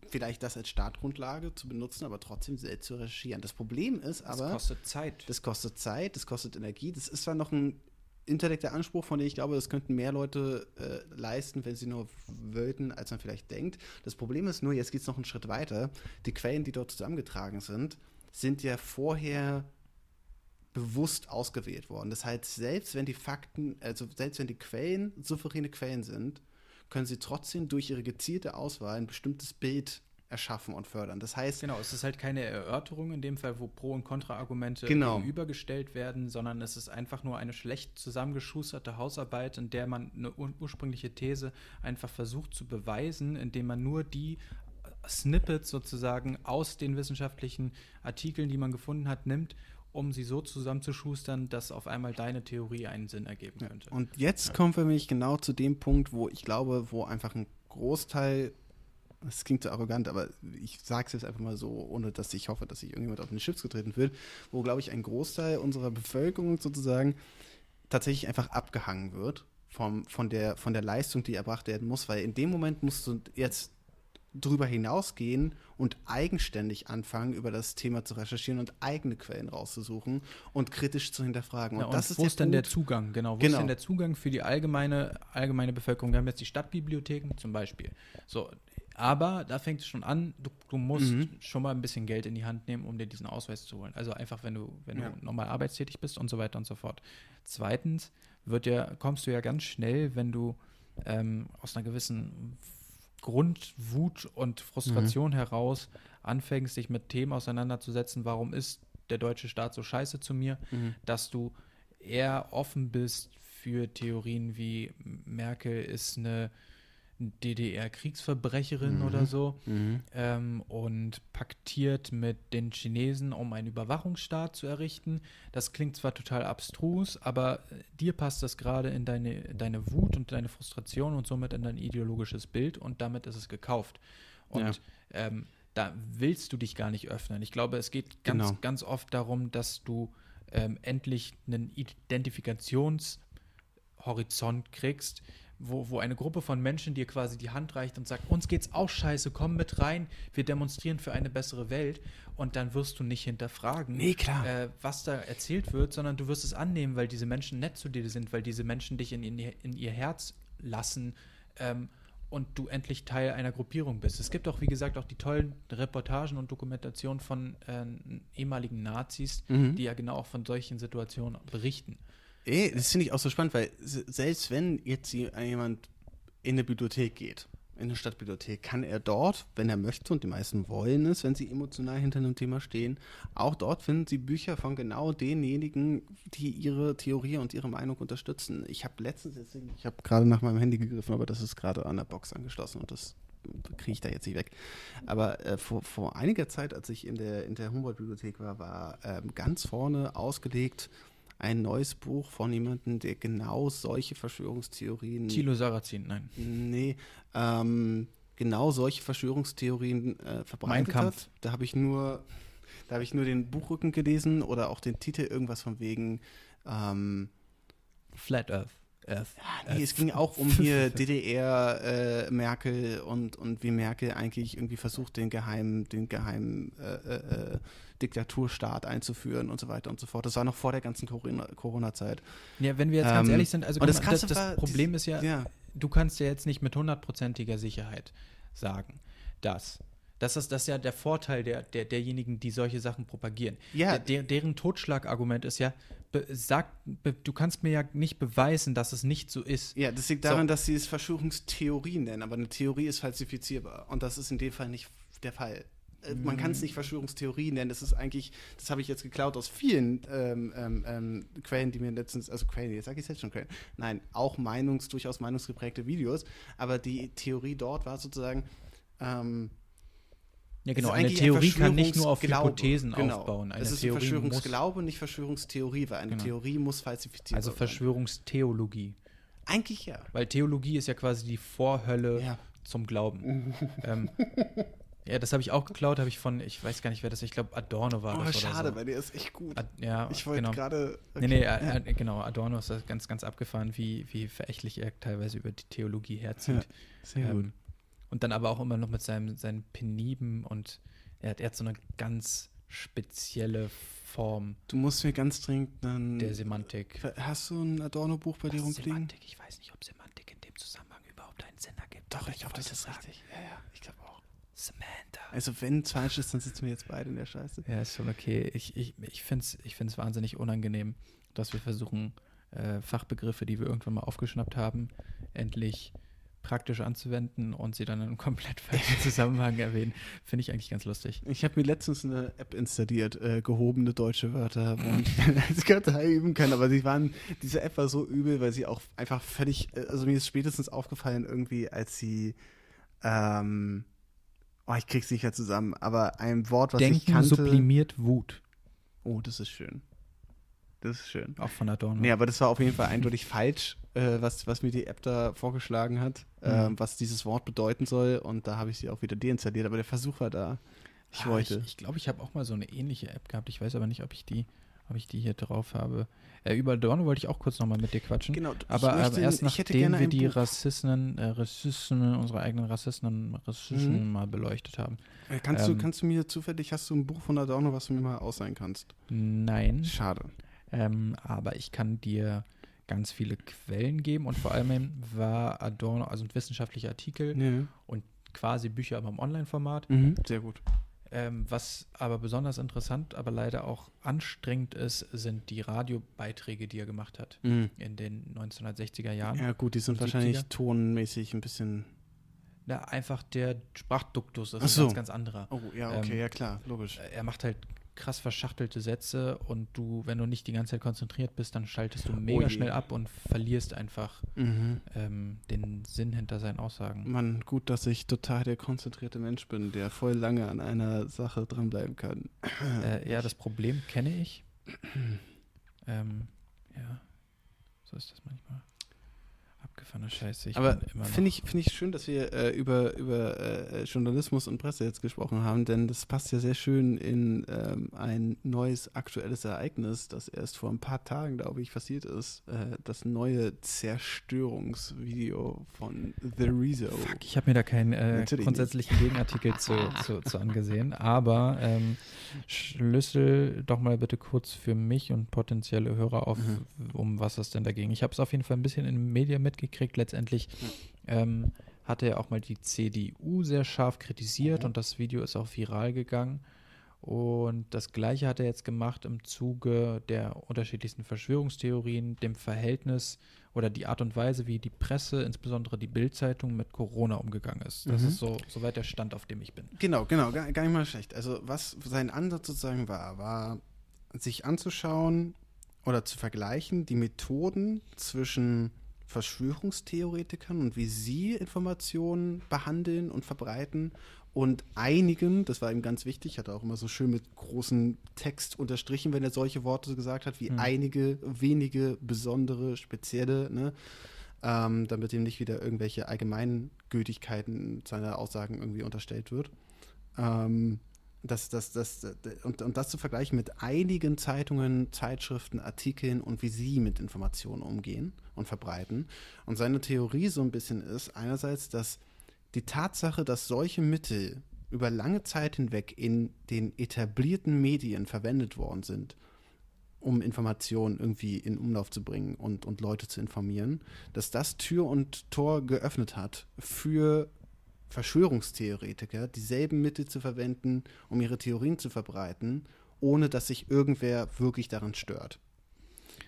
vielleicht das als Startgrundlage zu benutzen, aber trotzdem selbst zu recherchieren. Das Problem ist aber. Das kostet Zeit. Das kostet Zeit, das kostet Energie. Das ist zwar noch ein intellektueller Anspruch, von dem ich glaube, das könnten mehr Leute äh, leisten, wenn sie nur wollten, als man vielleicht denkt. Das Problem ist nur, jetzt geht es noch einen Schritt weiter. Die Quellen, die dort zusammengetragen sind, sind ja vorher bewusst ausgewählt worden. Das heißt, selbst wenn die Fakten, also selbst wenn die Quellen souveräne Quellen sind, können sie trotzdem durch ihre gezielte Auswahl ein bestimmtes Bild erschaffen und fördern. Das heißt, Genau, es ist halt keine Erörterung in dem Fall, wo Pro- und Kontraargumente Genau. gegenübergestellt werden, sondern es ist einfach nur eine schlecht zusammengeschusterte Hausarbeit, in der man eine ur ursprüngliche These einfach versucht zu beweisen, indem man nur die Snippets sozusagen aus den wissenschaftlichen Artikeln, die man gefunden hat, nimmt, um sie so zusammenzuschustern, dass auf einmal deine Theorie einen Sinn ergeben könnte. Und jetzt kommen wir nämlich genau zu dem Punkt, wo ich glaube, wo einfach ein Großteil, das klingt so arrogant, aber ich sage es jetzt einfach mal so, ohne dass ich hoffe, dass sich irgendjemand auf den Chips getreten wird, wo, glaube ich, ein Großteil unserer Bevölkerung sozusagen tatsächlich einfach abgehangen wird vom, von, der, von der Leistung, die erbracht werden muss, weil in dem Moment musst du jetzt drüber hinausgehen und eigenständig anfangen, über das Thema zu recherchieren und eigene Quellen rauszusuchen und kritisch zu hinterfragen. Ja, und das ist wo ist denn der Zugang? Genau, wo Genau. ist denn der Zugang für die allgemeine, allgemeine Bevölkerung? Wir haben jetzt die Stadtbibliotheken zum Beispiel. So, aber da fängt es schon an, du, du musst Mhm. schon mal ein bisschen Geld in die Hand nehmen, um dir diesen Ausweis zu holen. Also einfach, wenn du, wenn Ja. du normal arbeitstätig bist und so weiter und so fort. Zweitens wird ja, kommst du ja ganz schnell, wenn du ähm, aus einer gewissen Grundwut und Frustration Mhm. heraus anfängst, dich mit Themen auseinanderzusetzen, warum ist der deutsche Staat so scheiße zu mir, Mhm. dass du eher offen bist für Theorien wie Merkel ist eine DDR-Kriegsverbrecherin Mhm. oder so Mhm. ähm, und paktiert mit den Chinesen, um einen Überwachungsstaat zu errichten. Das klingt zwar total abstrus, aber äh, dir passt das gerade in deine, deine Wut und deine Frustration und somit in dein ideologisches Bild und damit ist es gekauft. Und Ja. ähm, da willst du dich gar nicht öffnen. Ich glaube, es geht ganz, Genau. ganz oft darum, dass du ähm, endlich einen Identifikationshorizont kriegst, wo, wo eine Gruppe von Menschen dir quasi die Hand reicht und sagt, uns geht's auch scheiße, komm mit rein, wir demonstrieren für eine bessere Welt und dann wirst du nicht hinterfragen, Nee, klar. äh, was da erzählt wird, sondern du wirst es annehmen, weil diese Menschen nett zu dir sind, weil diese Menschen dich in, in, in ihr Herz lassen ähm, und du endlich Teil einer Gruppierung bist. Es gibt auch, wie gesagt, auch die tollen Reportagen und Dokumentationen von äh, ehemaligen Nazis, Mhm. die ja genau auch von solchen Situationen berichten. Ey, das finde ich auch so spannend, weil se- selbst wenn jetzt je- jemand in eine Bibliothek geht, in eine Stadtbibliothek, kann er dort, wenn er möchte, und die meisten wollen es, wenn sie emotional hinter einem Thema stehen, auch dort finden sie Bücher von genau denjenigen, die ihre Theorie und ihre Meinung unterstützen. Ich habe letztens, jetzt, ich habe gerade nach meinem Handy gegriffen, aber das ist gerade an der Box angeschlossen und das kriege ich da jetzt nicht weg. Aber äh, vor, vor einiger Zeit, als ich in der, in der Humboldt-Bibliothek war, war ähm, ganz vorne ausgelegt ein neues Buch von jemandem, der genau solche Verschwörungstheorien. Thilo Sarrazin, nein. Nee, ähm, genau solche Verschwörungstheorien äh, verbreitet Mein Kampf. hat. Da habe ich nur, da habe ich nur den Buchrücken gelesen oder auch den Titel irgendwas von wegen. Ähm, Flat Earth. Earth. nee, es ging auch um hier DDR, äh, Merkel und, und wie Merkel eigentlich irgendwie versucht, den geheimen, den geheimen äh, äh, äh, Diktaturstaat einzuführen und so weiter und so fort. Das war noch vor der ganzen Corona- Corona-Zeit. Ja, wenn wir jetzt ganz Ähm, ehrlich sind, also und das mal, das, das Problem dies- ist ja, ja. du kannst ja jetzt nicht mit hundertprozentiger Sicherheit sagen, dass. Das ist, das ist ja der Vorteil der, der, derjenigen, die solche Sachen propagieren. Ja. Der, der, deren Totschlagargument ist ja, be, sag, be, du kannst mir ja nicht beweisen, dass es nicht so ist. Ja, das liegt So. daran, dass sie es Verschwörungstheorien nennen, aber eine Theorie ist falsifizierbar. Und das ist in dem Fall nicht der Fall. Man kann es nicht Verschwörungstheorie nennen. Das ist eigentlich, das habe ich jetzt geklaut aus vielen ähm, ähm, ähm, Quellen, die mir letztens, also Quellen, jetzt sage ich jetzt schon Quellen. Nein, auch Meinungs, durchaus meinungsgeprägte Videos. Aber die Theorie dort war sozusagen, ähm, Ja, genau. Eine Theorie kann nicht nur auf Verschwörungsglaube. Hypothesen genau. aufbauen. Eine es ist ein Theorie muss, Verschwörungsglaube, nicht Verschwörungstheorie, weil eine Genau. Theorie muss falsifiziert also sein. Verschwörungstheologie. Eigentlich ja. Weil Theologie ist ja quasi die Vorhölle Ja. zum Glauben. ähm, ja, das habe ich auch geklaut, habe ich von, ich weiß gar nicht, wer das ist, ich glaube Adorno war Oh, das schade, oder so. weil der ist echt gut. Ad, ja, Ich wollte genau. gerade. Nee, nee, äh, äh, genau, Adorno ist das ganz, ganz abgefahren, wie, wie verächtlich er teilweise über die Theologie herzieht. Sehr Ähm, gut. Und dann aber auch immer noch mit seinem, seinen Peniben und er hat, er hat so eine ganz spezielle Form Du musst mir ganz dringend dann. der Semantik. Hast du ein Adorno-Buch bei dir Was rumfliegen? Semantik? Ich weiß nicht, ob Semantik in dem Zusammenhang überhaupt einen Sinn ergibt. aber glaube, wollte sagen, Ja, ja, ich glaube. Samantha. Also, wenn es falsch ist, dann sitzen wir jetzt beide in der Scheiße. Ja, ist schon okay. Ich, ich, ich finde es ich find's wahnsinnig unangenehm, dass wir versuchen, äh, Fachbegriffe, die wir irgendwann mal aufgeschnappt haben, endlich praktisch anzuwenden und sie dann in einem komplett falschen Zusammenhang erwähnen, finde ich eigentlich ganz lustig. Ich habe mir letztens eine App installiert, äh, gehobene deutsche Wörter, wo ich als Kartei üben kann, aber sie waren, diese App war so übel, weil sie auch einfach völlig, äh, also mir ist spätestens aufgefallen irgendwie, als sie, ähm, oh, ich krieg's nicht mehr zusammen, aber ein Wort, was Denken ich kannte. sublimiert Wut. Oh, das ist schön. Das ist schön. Auch von Adorno. Nee, aber das war auf jeden Fall eindeutig falsch, äh, was, was mir die App da vorgeschlagen hat, äh, Mhm. was dieses Wort bedeuten soll. Und da habe ich sie auch wieder deinstalliert. Aber der Versuch war da. Ich Ah, wollte. Ich, ich glaube, ich habe auch mal so eine ähnliche App gehabt. Ich weiß aber nicht, ob ich die, ob ich die hier drauf habe. Äh, über Adorno wollte ich auch kurz nochmal mit dir quatschen. genau, Aber möchte- äh, erst nachdem wir die Buch. Äh, Rassisten, unsere eigenen Rassisten, Rassisten Mhm. mal beleuchtet haben. Äh, Kannst, du, ähm, kannst du mir zufällig, hast du ein Buch von Adorno, was du mir mal ausleihen kannst? Nein, Schade. ähm, aber ich kann dir ganz viele Quellen geben und vor allem war Adorno, also ein wissenschaftlicher Artikel, Ja. quasi Bücher aber im Online-Format. Mhm. Sehr gut. Ähm, was aber besonders interessant, aber leider auch anstrengend ist, sind die Radiobeiträge, die er gemacht hat Mhm. in den 1960er Jahren. Ja, gut, die sind wahrscheinlich 70er? tonmäßig ein bisschen. Na, einfach der Sprachduktus ist Ach ein so. ganz, ganz anderer. Oh, ja, okay, Ähm, ja, klar, logisch. Er macht halt krass verschachtelte Sätze und du, wenn du nicht die ganze Zeit konzentriert bist, dann schaltest du mega je. schnell ab und verlierst einfach Mhm. ähm, den Sinn hinter seinen Aussagen. Mann, gut, dass ich total der konzentrierte Mensch bin, der voll lange an einer Sache dranbleiben kann. Äh, ja, das Problem kenne ich. ähm, ja, so ist das manchmal. Abgefahrene Scheiße. Ich Aber finde ich, find ich schön, dass wir äh, über, über äh, Journalismus und Presse jetzt gesprochen haben, denn das passt ja sehr schön in ähm, ein neues aktuelles Ereignis, das erst vor ein paar Tagen, glaube ich, passiert ist. Äh, das neue Zerstörungsvideo von The Rezo. Fuck, ich habe mir da keinen äh, grundsätzlichen Gegenartikel zu, zu, zu angesehen, aber ähm, schlüssel doch mal bitte kurz für mich und potenzielle Hörer auf, Mhm. um was es denn dagegen. Ich habe es auf jeden Fall ein bisschen in den Medien mitgekriegt. Letztendlich ähm, hatte er auch mal die CDU sehr scharf kritisiert Mhm. und das Video ist auch viral gegangen. Und das Gleiche hat er jetzt gemacht im Zuge der unterschiedlichsten Verschwörungstheorien, dem Verhältnis oder die Art und Weise, wie die Presse, insbesondere die Bildzeitung, mit Corona umgegangen ist. Das Mhm. ist so soweit der Stand, auf dem ich bin. Genau, genau, gar, gar nicht mal schlecht. Also was sein Ansatz sozusagen war, war sich anzuschauen oder zu vergleichen die Methoden zwischen Verschwörungstheoretikern und wie sie Informationen behandeln und verbreiten und einigen, das war ihm ganz wichtig, hat er auch immer so schön mit großem Text unterstrichen, wenn er solche Worte gesagt hat, wie Mhm. einige wenige besondere, spezielle, ne? ähm, damit ihm nicht wieder irgendwelche Allgemeingültigkeiten seiner Aussagen irgendwie unterstellt wird. Ähm, das, das, das, und, und das zu vergleichen mit einigen Zeitungen, Zeitschriften, Artikeln und wie sie mit Informationen umgehen und verbreiten. Und seine Theorie so ein bisschen ist einerseits, dass die Tatsache, dass solche Mittel über lange Zeit hinweg in den etablierten Medien verwendet worden sind, um Informationen irgendwie in Umlauf zu bringen und, und Leute zu informieren, dass das Tür und Tor geöffnet hat für Verschwörungstheoretiker, dieselben Mittel zu verwenden, um ihre Theorien zu verbreiten, ohne dass sich irgendwer wirklich daran stört.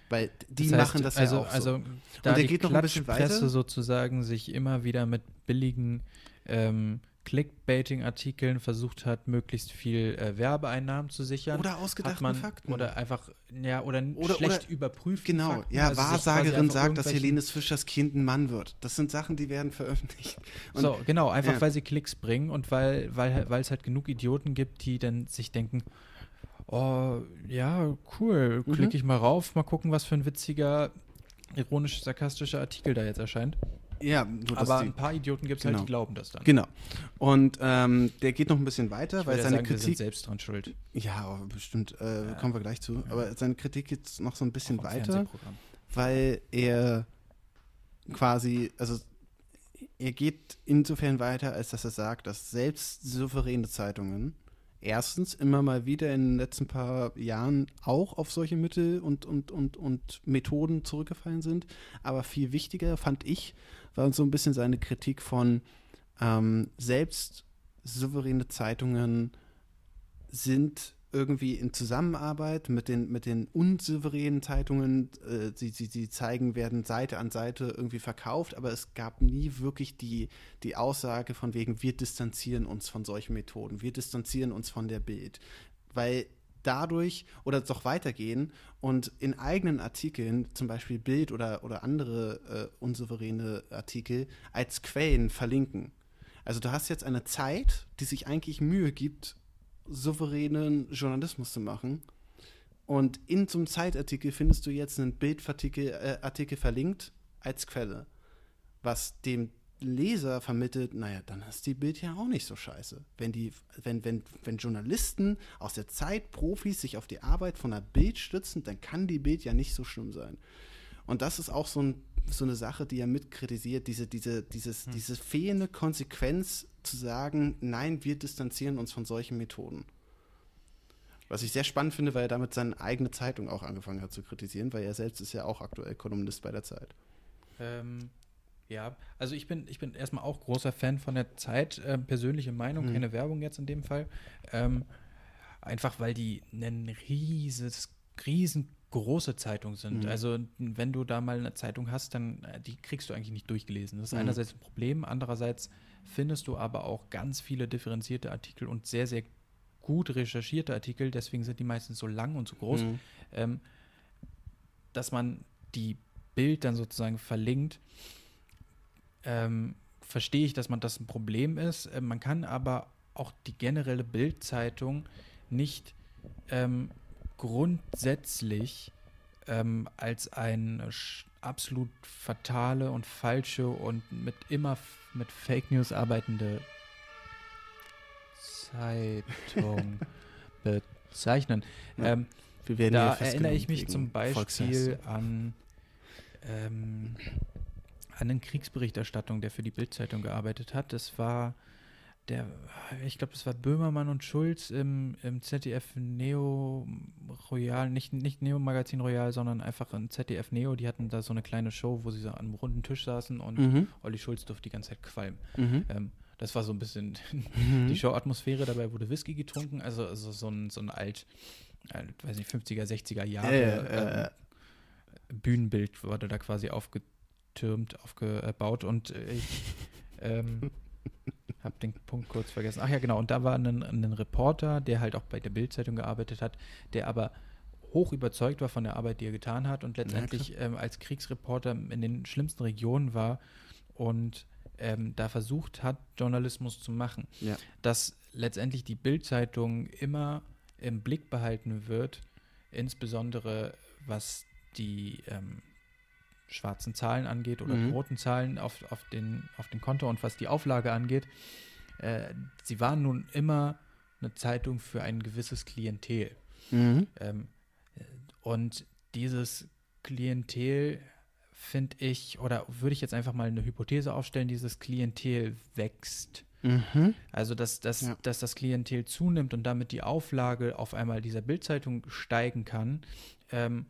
Weil die Das heißt, machen das also, ja auch so. Also, da der die geht noch ein bisschen weiter. sozusagen sich immer wieder mit billigen ähm, Clickbaiting-Artikeln versucht hat, möglichst viel äh, Werbeeinnahmen zu sichern. Oder ausgedachten man Fakten. oder einfach ja oder, Oder- schlecht oder- überprüft Genau, Fakten, ja, also Wahrsagerin sagt, dass Helenes Fischers Kind ein Mann wird. Das sind Sachen, die werden veröffentlicht. Und so genau einfach ja. weil sie Klicks bringen und weil weil weil es halt genug Idioten gibt, die dann sich denken Oh, ja, cool. Mhm. Klicke ich mal rauf, mal gucken, was für ein witziger, ironisch-sarkastischer Artikel da jetzt erscheint. Ja, nur Aber die, ein paar Idioten gibt es halt, Genau. die glauben das dann. Genau. Und ähm, der geht noch ein bisschen weiter, Ich weil seine sagen, wir sind Kritik. selbst dran schuld. Ja, aber bestimmt, äh, Ja. kommen wir gleich zu. Aber seine Kritik geht noch so ein bisschen weiter, weil er quasi, also er geht insofern weiter, als dass er sagt, dass selbst souveräne Zeitungen erstens immer mal wieder in den letzten paar Jahren auch auf solche Mittel und, und, und, und Methoden zurückgefallen sind. Aber viel wichtiger fand ich, war so ein bisschen seine Kritik von ähm, selbst souveräne Zeitungen sind irgendwie in Zusammenarbeit mit den, mit den unsouveränen Zeitungen, äh, sie, sie, sie zeigen, werden Seite an Seite irgendwie verkauft, aber es gab nie wirklich die, die Aussage von wegen, wir distanzieren uns von solchen Methoden, wir distanzieren uns von der Bild. Weil dadurch oder doch weitergehen und in eigenen Artikeln, zum Beispiel Bild oder, oder andere äh, unsouveräne Artikel, als Quellen verlinken. Also du hast jetzt eine Zeit, die sich eigentlich Mühe gibt, souveränen Journalismus zu machen. Und in so Zeitartikel findest du jetzt einen Bildartikel äh, verlinkt als Quelle, was dem Leser vermittelt, naja, dann ist die Bild ja auch nicht so scheiße. Wenn, die, wenn, wenn, wenn Journalisten aus der Zeit, Profis, sich auf die Arbeit von der Bild stützen, dann kann die Bild ja nicht so schlimm sein. Und das ist auch so, ein, so eine Sache, die er mitkritisiert, diese, diese, dieses, hm. diese fehlende Konsequenz zu sagen, nein, wir distanzieren uns von solchen Methoden. Was ich sehr spannend finde, weil er damit seine eigene Zeitung auch angefangen hat zu kritisieren, weil er selbst ist ja auch aktuell Kolumnist bei der Zeit. Ähm, ja, also ich bin, ich bin erstmal auch großer Fan von der Zeit, äh, persönliche Meinung, mhm. keine Werbung jetzt in dem Fall. Ähm, einfach weil die eine rieses, riesengroße Zeitung sind. Mhm. Also wenn du da mal eine Zeitung hast, dann äh, die kriegst du eigentlich nicht durchgelesen. Das ist mhm. einerseits ein Problem, andererseits findest du aber auch ganz viele differenzierte Artikel und sehr, sehr gut recherchierte Artikel, deswegen sind die meistens so lang und so groß, mhm. ähm, dass man die Bild dann sozusagen verlinkt ähm, verstehe ich, dass man das ein Problem ist. Äh, man kann aber auch die generelle Bildzeitung nicht ähm, grundsätzlich ähm, als eine absolut fatale und falsche und mit immer mit Fake News arbeitende Zeitung bezeichnen. Ja, ähm, da erinnere ich mich zum Beispiel an ähm, an den Kriegsberichterstattung, der für die Bildzeitung gearbeitet hat. Das war der, ich glaube, das war Böhmermann und Schulz im, im ZDF Neo Royal, nicht, nicht Neo Magazin Royal, sondern einfach im ZDF Neo. Die hatten da so eine kleine Show, wo sie so an einem runden Tisch saßen und mhm. Olli Schulz durfte die ganze Zeit qualmen. Mhm. Ähm, das war so ein bisschen mhm. die Show-Atmosphäre. Dabei wurde Whisky getrunken, also, also so ein, so ein alt, alt, weiß nicht, 50er, 60er Jahre äh, äh, ähm, Bühnenbild wurde da quasi aufgezogen aufgetürmt, aufgebaut und ich ähm, habe den Punkt kurz vergessen. Ach ja, genau. Und da war ein, ein Reporter, der halt auch bei der Bildzeitung gearbeitet hat, der aber hoch überzeugt war von der Arbeit, die er getan hat und letztendlich ja, ähm, als Kriegsreporter in den schlimmsten Regionen war und ähm, da versucht hat, Journalismus zu machen. Ja. Dass letztendlich die Bildzeitung immer im Blick behalten wird, insbesondere was die ähm, schwarzen Zahlen angeht oder mhm. roten Zahlen auf, auf, den, auf den Konto und was die Auflage angeht. Äh, sie waren nun immer eine Zeitung für ein gewisses Klientel. Mhm. Ähm, und dieses Klientel finde ich, oder würde ich jetzt einfach mal eine Hypothese aufstellen, dieses Klientel wächst. Mhm. Also, dass, dass, ja. dass das Klientel zunimmt und damit die Auflage auf einmal dieser Bildzeitung steigen kann, ähm,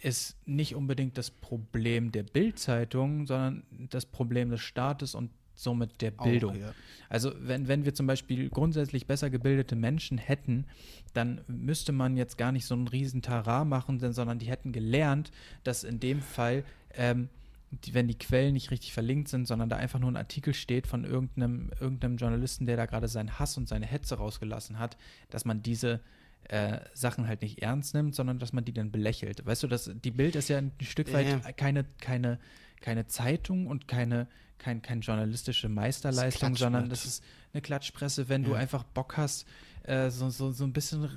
ist nicht unbedingt das Problem der Bildzeitung, sondern das Problem des Staates und somit der Bildung. Auch, ja. Also wenn, wenn wir zum Beispiel grundsätzlich besser gebildete Menschen hätten, dann müsste man jetzt gar nicht so einen riesen Tara machen, sondern die hätten gelernt, dass in dem Fall, ähm, die, wenn die Quellen nicht richtig verlinkt sind, sondern da einfach nur ein Artikel steht von irgendeinem, irgendeinem Journalisten, der da gerade seinen Hass und seine Hetze rausgelassen hat, dass man diese äh, Sachen halt nicht ernst nimmt, sondern dass man die dann belächelt. Weißt du, das, die Bild ist ja ein Stück weit ja. keine, keine, keine Zeitung und keine, kein, keine journalistische Meisterleistung, das sondern das ist eine Klatschpresse, wenn ja. du einfach Bock hast, äh, so, so, so ein bisschen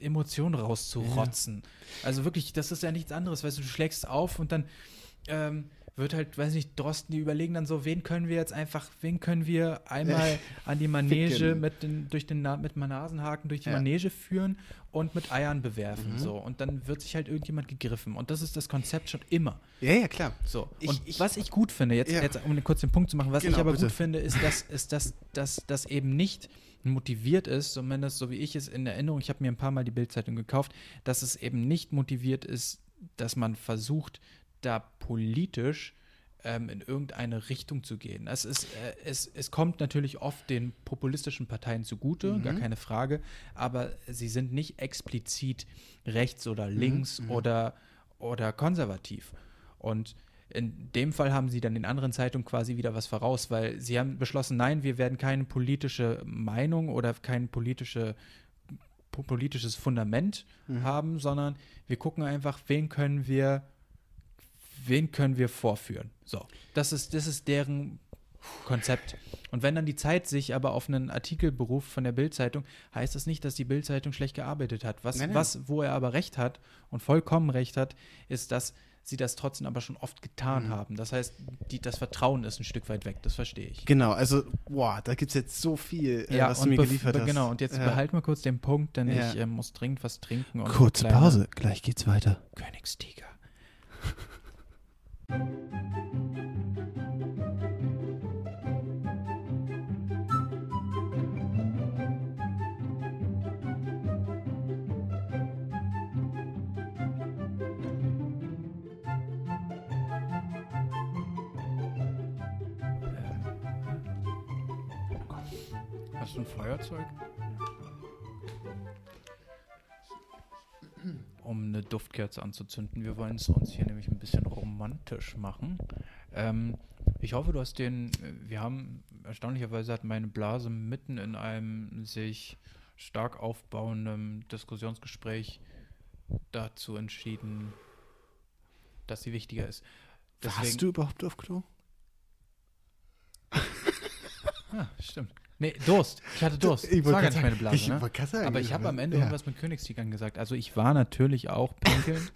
Emotionen rauszurotzen. Ja. Also wirklich, das ist ja nichts anderes, weißt du, du schlägst auf und dann ähm, wird halt, weiß nicht, Drosten, die überlegen dann so, wen können wir jetzt einfach, wen können wir einmal an die Manege mit den, durch den mit Nasenhaken durch die ja. Manege führen und mit Eiern bewerfen. Mhm. So. Und dann wird sich halt irgendjemand gegriffen. Und das ist das Konzept schon immer. Ja, ja, klar. So. Ich, und ich, was ich gut finde, jetzt, ja. jetzt um kurz den Punkt zu machen, was genau, ich aber bitte. gut finde, ist, dass, ist, dass, dass das eben nicht motiviert ist, zumindest so wie ich es in Erinnerung, ich habe mir ein paar Mal die Bildzeitung gekauft, dass es eben nicht motiviert ist, dass man versucht, da politisch ähm, in irgendeine Richtung zu gehen. Es, ist, äh, es, es kommt natürlich oft den populistischen Parteien zugute, gar keine Frage, aber sie sind nicht explizit rechts oder links oder, oder konservativ. Und in dem Fall haben sie dann den anderen Zeitungen quasi wieder was voraus, weil sie haben beschlossen, nein, wir werden keine politische Meinung oder kein politische, po- politisches Fundament haben, sondern wir gucken einfach, wen können wir, wen können wir vorführen. So, das ist, das ist deren Konzept. Und wenn dann die Zeit sich aber auf einen Artikel beruft von der Bildzeitung, heißt das nicht, dass die Bildzeitung schlecht gearbeitet hat. Was, Nein, nein. was, wo er aber recht hat und vollkommen recht hat, ist, dass sie das trotzdem aber schon oft getan Mhm. haben. Das heißt, die, das Vertrauen ist ein Stück weit weg, das verstehe ich. Genau, also, boah, da gibt es jetzt so viel, äh, was du mir geliefert hast. Genau, und jetzt Ja. behalten wir kurz den Punkt, denn Ja. ich äh, muss dringend was trinken. Und Kurze Pause, gleich geht's weiter. Königstiger. Hast du ein Feuerzeug? Duftkerze anzuzünden. Wir wollen es uns hier nämlich ein bisschen romantisch machen. Ähm, ich hoffe, du hast den. äh, Wir haben erstaunlicherweise hat meine Blase mitten in einem sich stark aufbauenden Diskussionsgespräch dazu entschieden, dass sie wichtiger ist. Warst du überhaupt auf Klo? Ah, stimmt. Nee, Durst. Ich hatte Durst. Ich wollte war gar nicht meine Blase, ich ne? sagen, Aber ich habe am Ende ja. irgendwas mit Königstigern gesagt. Also ich war natürlich auch pinkeln.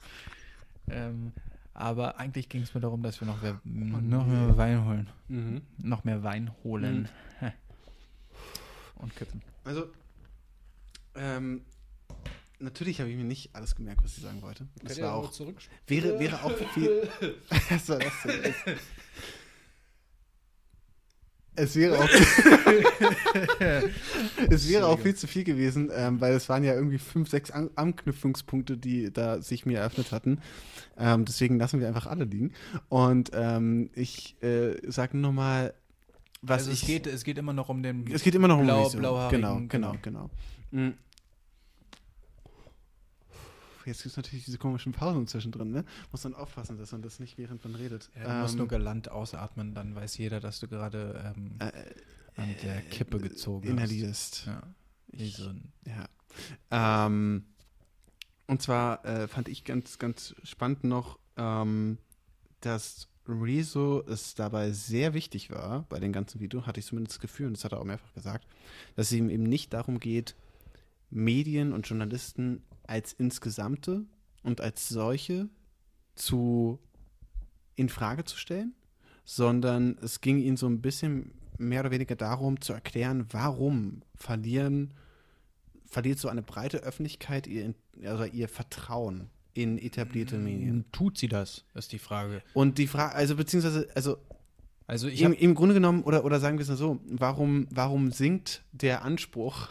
ähm, aber eigentlich ging es mir darum, dass wir noch, mehr- noch mehr Wein holen. Mhm. Noch mehr Wein holen. Und kippen. Also, ähm, natürlich habe ich mir nicht alles gemerkt, was ich sagen wollte. Das war auch, wäre, wäre auch viel. was war das denn? Es wäre auch, es wäre auch viel zu viel gewesen, ähm, weil es waren ja irgendwie fünf, sechs An Anknüpfungspunkte, die da sich mir eröffnet hatten. Ähm, deswegen lassen wir einfach alle liegen. Und ähm, ich äh, sage nur mal, was also ich. es, geht, es geht immer noch um den. Es geht immer noch um Blau- blauhaarigen, Genau, genau, genau. genau. Jetzt gibt es natürlich diese komischen Pausen zwischendrin, ne? Muss dann aufpassen, dass man das nicht während man redet. Ja, du musst Ähm, nur galant ausatmen, dann weiß jeder, dass du gerade ähm, äh, an der Kippe gezogen inhalierst. hast. Ja. Ein Ja. Ähm, und zwar äh, fand ich ganz, ganz spannend noch, ähm, dass Rezo es dabei sehr wichtig war, bei dem ganzen Video, hatte ich zumindest das Gefühl, und das hat er auch mehrfach gesagt, dass es ihm eben nicht darum geht, Medien und Journalisten als insgesamte und als solche zu in Frage zu stellen, sondern es ging ihm so ein bisschen mehr oder weniger darum zu erklären, warum verlieren verliert so eine breite Öffentlichkeit ihr, also ihr Vertrauen in etablierte Medien. Tut sie das, ist die Frage. Und die Frage, also beziehungsweise, also Also ich im, im Grunde genommen, oder, oder sagen wir es mal so, warum, warum sinkt der Anspruch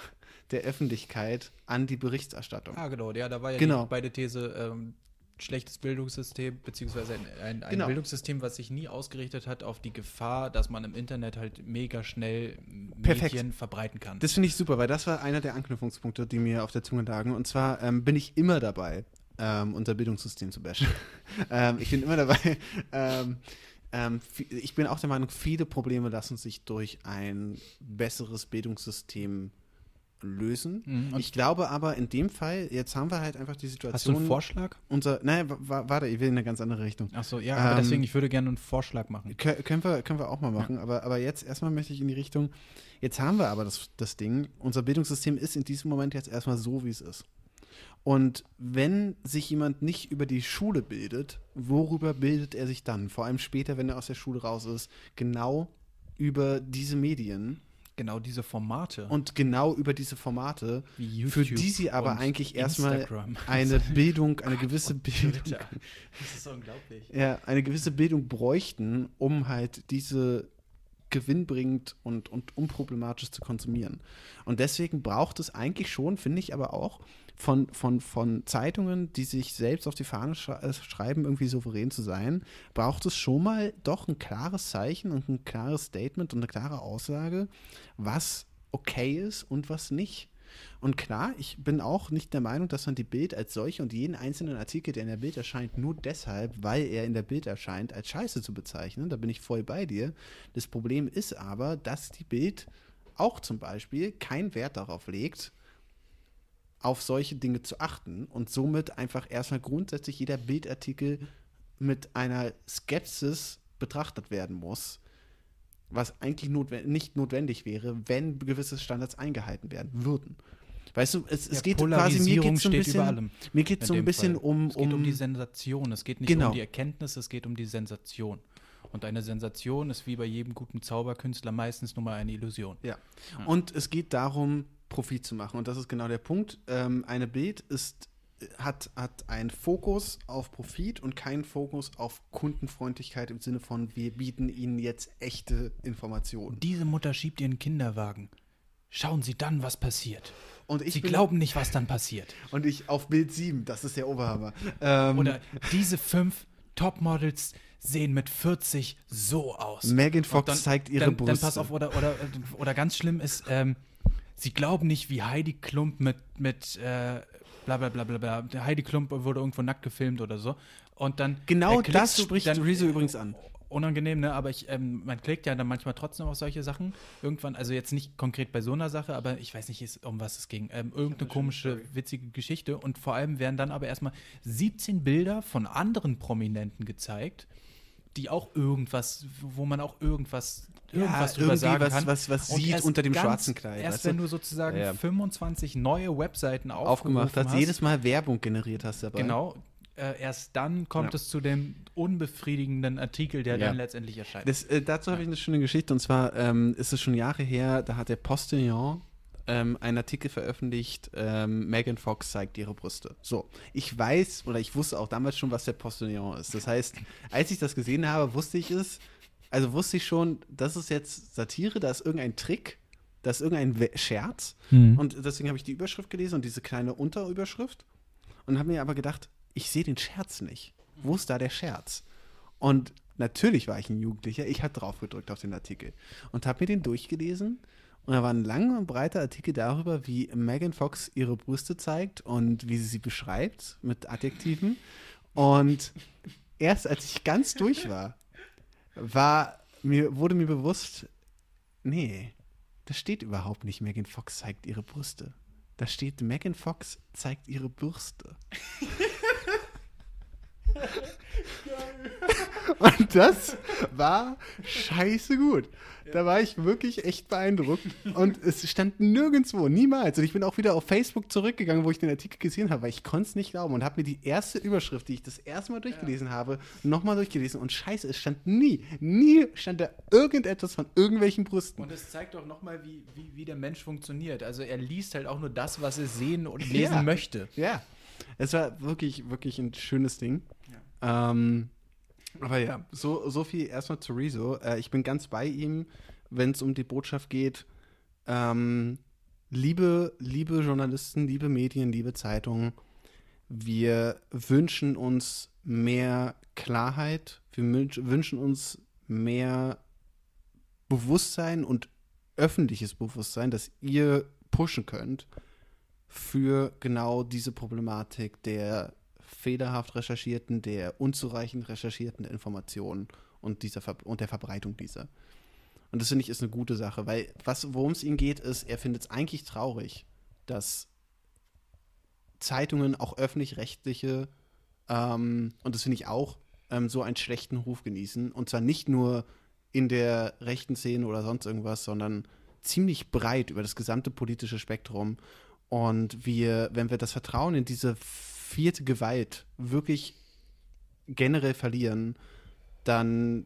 der Öffentlichkeit an die Berichterstattung? Ah, genau, ja, da war ja Genau. die beide These, ähm, schlechtes Bildungssystem, beziehungsweise ein, ein, ein Genau. Bildungssystem, was sich nie ausgerichtet hat auf die Gefahr, dass man im Internet halt mega schnell Perfekt. Medien verbreiten kann. Das finde ich super, weil das war einer der Anknüpfungspunkte, die mir auf der Zunge lagen. Und zwar ähm, bin ich immer dabei, ähm, unser Bildungssystem zu bashen. ähm, ich bin immer dabei. Ähm, ähm, ich bin auch der Meinung, viele Probleme lassen sich durch ein besseres Bildungssystem lösen. Mhm, und ich glaube aber in dem Fall, jetzt haben wir halt einfach die Hast du Situation. einen Vorschlag? unser, nein, wa- wa- warte, ich will in eine ganz andere Richtung. Achso, ja, aber Ähm, deswegen, ich würde gerne einen Vorschlag machen. Kö- können, wir, können wir auch mal machen, aber, aber jetzt erstmal möchte ich in die Richtung, jetzt haben wir aber das, das Ding, unser Bildungssystem ist in diesem Moment jetzt erstmal so, wie es ist. Und wenn sich jemand nicht über die Schule bildet, worüber bildet er sich dann? Vor allem später, wenn er aus der Schule raus ist, genau über diese Medien Genau diese Formate. und genau über diese Formate, Wie für YouTube die sie aber eigentlich erstmal Instagram. eine Bildung, eine gewisse Bildung. Das ist unglaublich. ja, eine gewisse Bildung bräuchten, um halt diese gewinnbringend und, und unproblematisch zu konsumieren. Und deswegen braucht es eigentlich schon, finde ich aber auch, von, von, von Zeitungen, die sich selbst auf die Fahne äh, schreiben, irgendwie souverän zu sein, braucht es schon mal doch ein klares Zeichen und ein klares Statement und eine klare Aussage, was okay ist und was nicht. Und klar, ich bin auch nicht der Meinung, dass man die Bild als solche und jeden einzelnen Artikel, der in der Bild erscheint, nur deshalb, weil er in der Bild erscheint, als Scheiße zu bezeichnen. Da bin ich voll bei dir. Das Problem ist aber, dass die Bild auch zum Beispiel keinen Wert darauf legt, auf solche Dinge zu achten und somit einfach erstmal grundsätzlich jeder Bildartikel mit einer Skepsis betrachtet werden muss, was eigentlich notwendig, nicht notwendig wäre, wenn gewisse Standards eingehalten werden würden. Weißt du, es, es geht quasi mir geht so ein bisschen, mir geht so ein bisschen um, es geht um die Sensation. Es geht nicht genau. um die Erkenntnis, es geht um die Sensation. Und eine Sensation ist wie bei jedem guten Zauberkünstler meistens nur mal eine Illusion. Ja. ja. Und es geht darum, Profit zu machen. Und das ist genau der Punkt. Ähm, eine Bild ist, hat, hat einen Fokus auf Profit und keinen Fokus auf Kundenfreundlichkeit im Sinne von, wir bieten ihnen jetzt echte Informationen. Diese Mutter schiebt ihren Kinderwagen. Schauen Sie dann, was passiert. Und ich Sie glauben nicht, was dann passiert. Und ich auf Bild 7, das ist der Oberhammer. Ähm, Oder diese fünf Topmodels sehen mit 40 so aus. Megan Fox dann, zeigt ihre dann, Brüste. Dann pass auf, oder, oder, oder ganz schlimm ist, ähm, sie glauben nicht, wie Heidi Klump mit, mit äh, bla bla bla bla bla. Heidi Klump wurde irgendwo nackt gefilmt oder so. Und dann. Genau das spricht dann, Rezo übrigens an. Unangenehm, ne? Aber ich, ähm, man klickt ja dann manchmal trotzdem auf solche Sachen. Irgendwann, also jetzt nicht konkret bei so einer Sache, aber ich weiß nicht, um was es ging. Ähm, irgendeine komische, witzige Geschichte. Und vor allem werden dann aber erstmal 17 Bilder von anderen Prominenten gezeigt, die auch irgendwas, wo man auch irgendwas irgendwas ja, drüber sagen was, kann. Was, was sieht unter dem schwarzen Kleid. Erst wenn du sozusagen ja, ja. 25 neue Webseiten aufgemacht hast, hast, jedes Mal Werbung generiert hast dabei. Genau. Äh, erst dann kommt es zu dem unbefriedigenden Artikel, der dann letztendlich erscheint. Das, äh, dazu habe ich eine schöne Geschichte und zwar ähm, ist es schon Jahre her, da hat der Postillon ähm, einen Artikel veröffentlicht, ähm, Megan Fox zeigt ihre Brüste. So, ich weiß oder ich wusste auch damals schon, was der Postillon ist. Das heißt, als ich das gesehen habe, wusste ich es, also wusste ich schon, das ist jetzt Satire, da ist irgendein Trick, da ist irgendein Scherz. Mhm. Und deswegen habe ich die Überschrift gelesen und diese kleine Unterüberschrift und habe mir aber gedacht, ich sehe den Scherz nicht. Wo ist da der Scherz? Und natürlich war ich ein Jugendlicher, ich habe drauf gedrückt auf den Artikel und habe mir den durchgelesen. Und da war ein langer und breiter Artikel darüber, wie Megan Fox ihre Brüste zeigt und wie sie sie beschreibt mit Adjektiven. Und erst als ich ganz durch war, war mir, wurde mir bewusst, nee, das steht überhaupt nicht, Megan Fox zeigt ihre Brüste. Da steht, Megan Fox zeigt ihre Bürste. Und das war scheiße gut. Da war ich wirklich echt beeindruckt. Und es stand nirgendwo, niemals. Und ich bin auch wieder auf Facebook zurückgegangen, wo ich den Artikel gesehen habe, weil ich konnte es nicht glauben und habe mir die erste Überschrift, die ich das erste Mal durchgelesen ja. habe, nochmal durchgelesen. Und scheiße, es stand nie, nie stand da irgendetwas von irgendwelchen Brüsten. Und es zeigt auch nochmal, wie, wie, wie der Mensch funktioniert. Also er liest halt auch nur das, was er sehen und lesen ja. möchte. Ja. Es war wirklich, wirklich ein schönes Ding. Ja. Ähm, aber ja, so, so viel erstmal zu Rezo. Äh, ich bin ganz bei ihm, wenn es um die Botschaft geht. Ähm, liebe, liebe Journalisten, liebe Medien, liebe Zeitungen, wir wünschen uns mehr Klarheit, wir wünschen uns mehr Bewusstsein und öffentliches Bewusstsein, dass ihr pushen könnt für genau diese Problematik der fehlerhaft recherchierten, der unzureichend recherchierten Informationen und, dieser und der Verbreitung dieser. Und das finde ich ist eine gute Sache, weil worum es ihm geht, ist, er findet es eigentlich traurig, dass Zeitungen, auch öffentlich-rechtliche, ähm, und das finde ich auch, ähm, so einen schlechten Ruf genießen. Und zwar nicht nur in der rechten Szene oder sonst irgendwas, sondern ziemlich breit über das gesamte politische Spektrum. Und wir, wenn wir das Vertrauen in diese vierte Gewalt wirklich generell verlieren, dann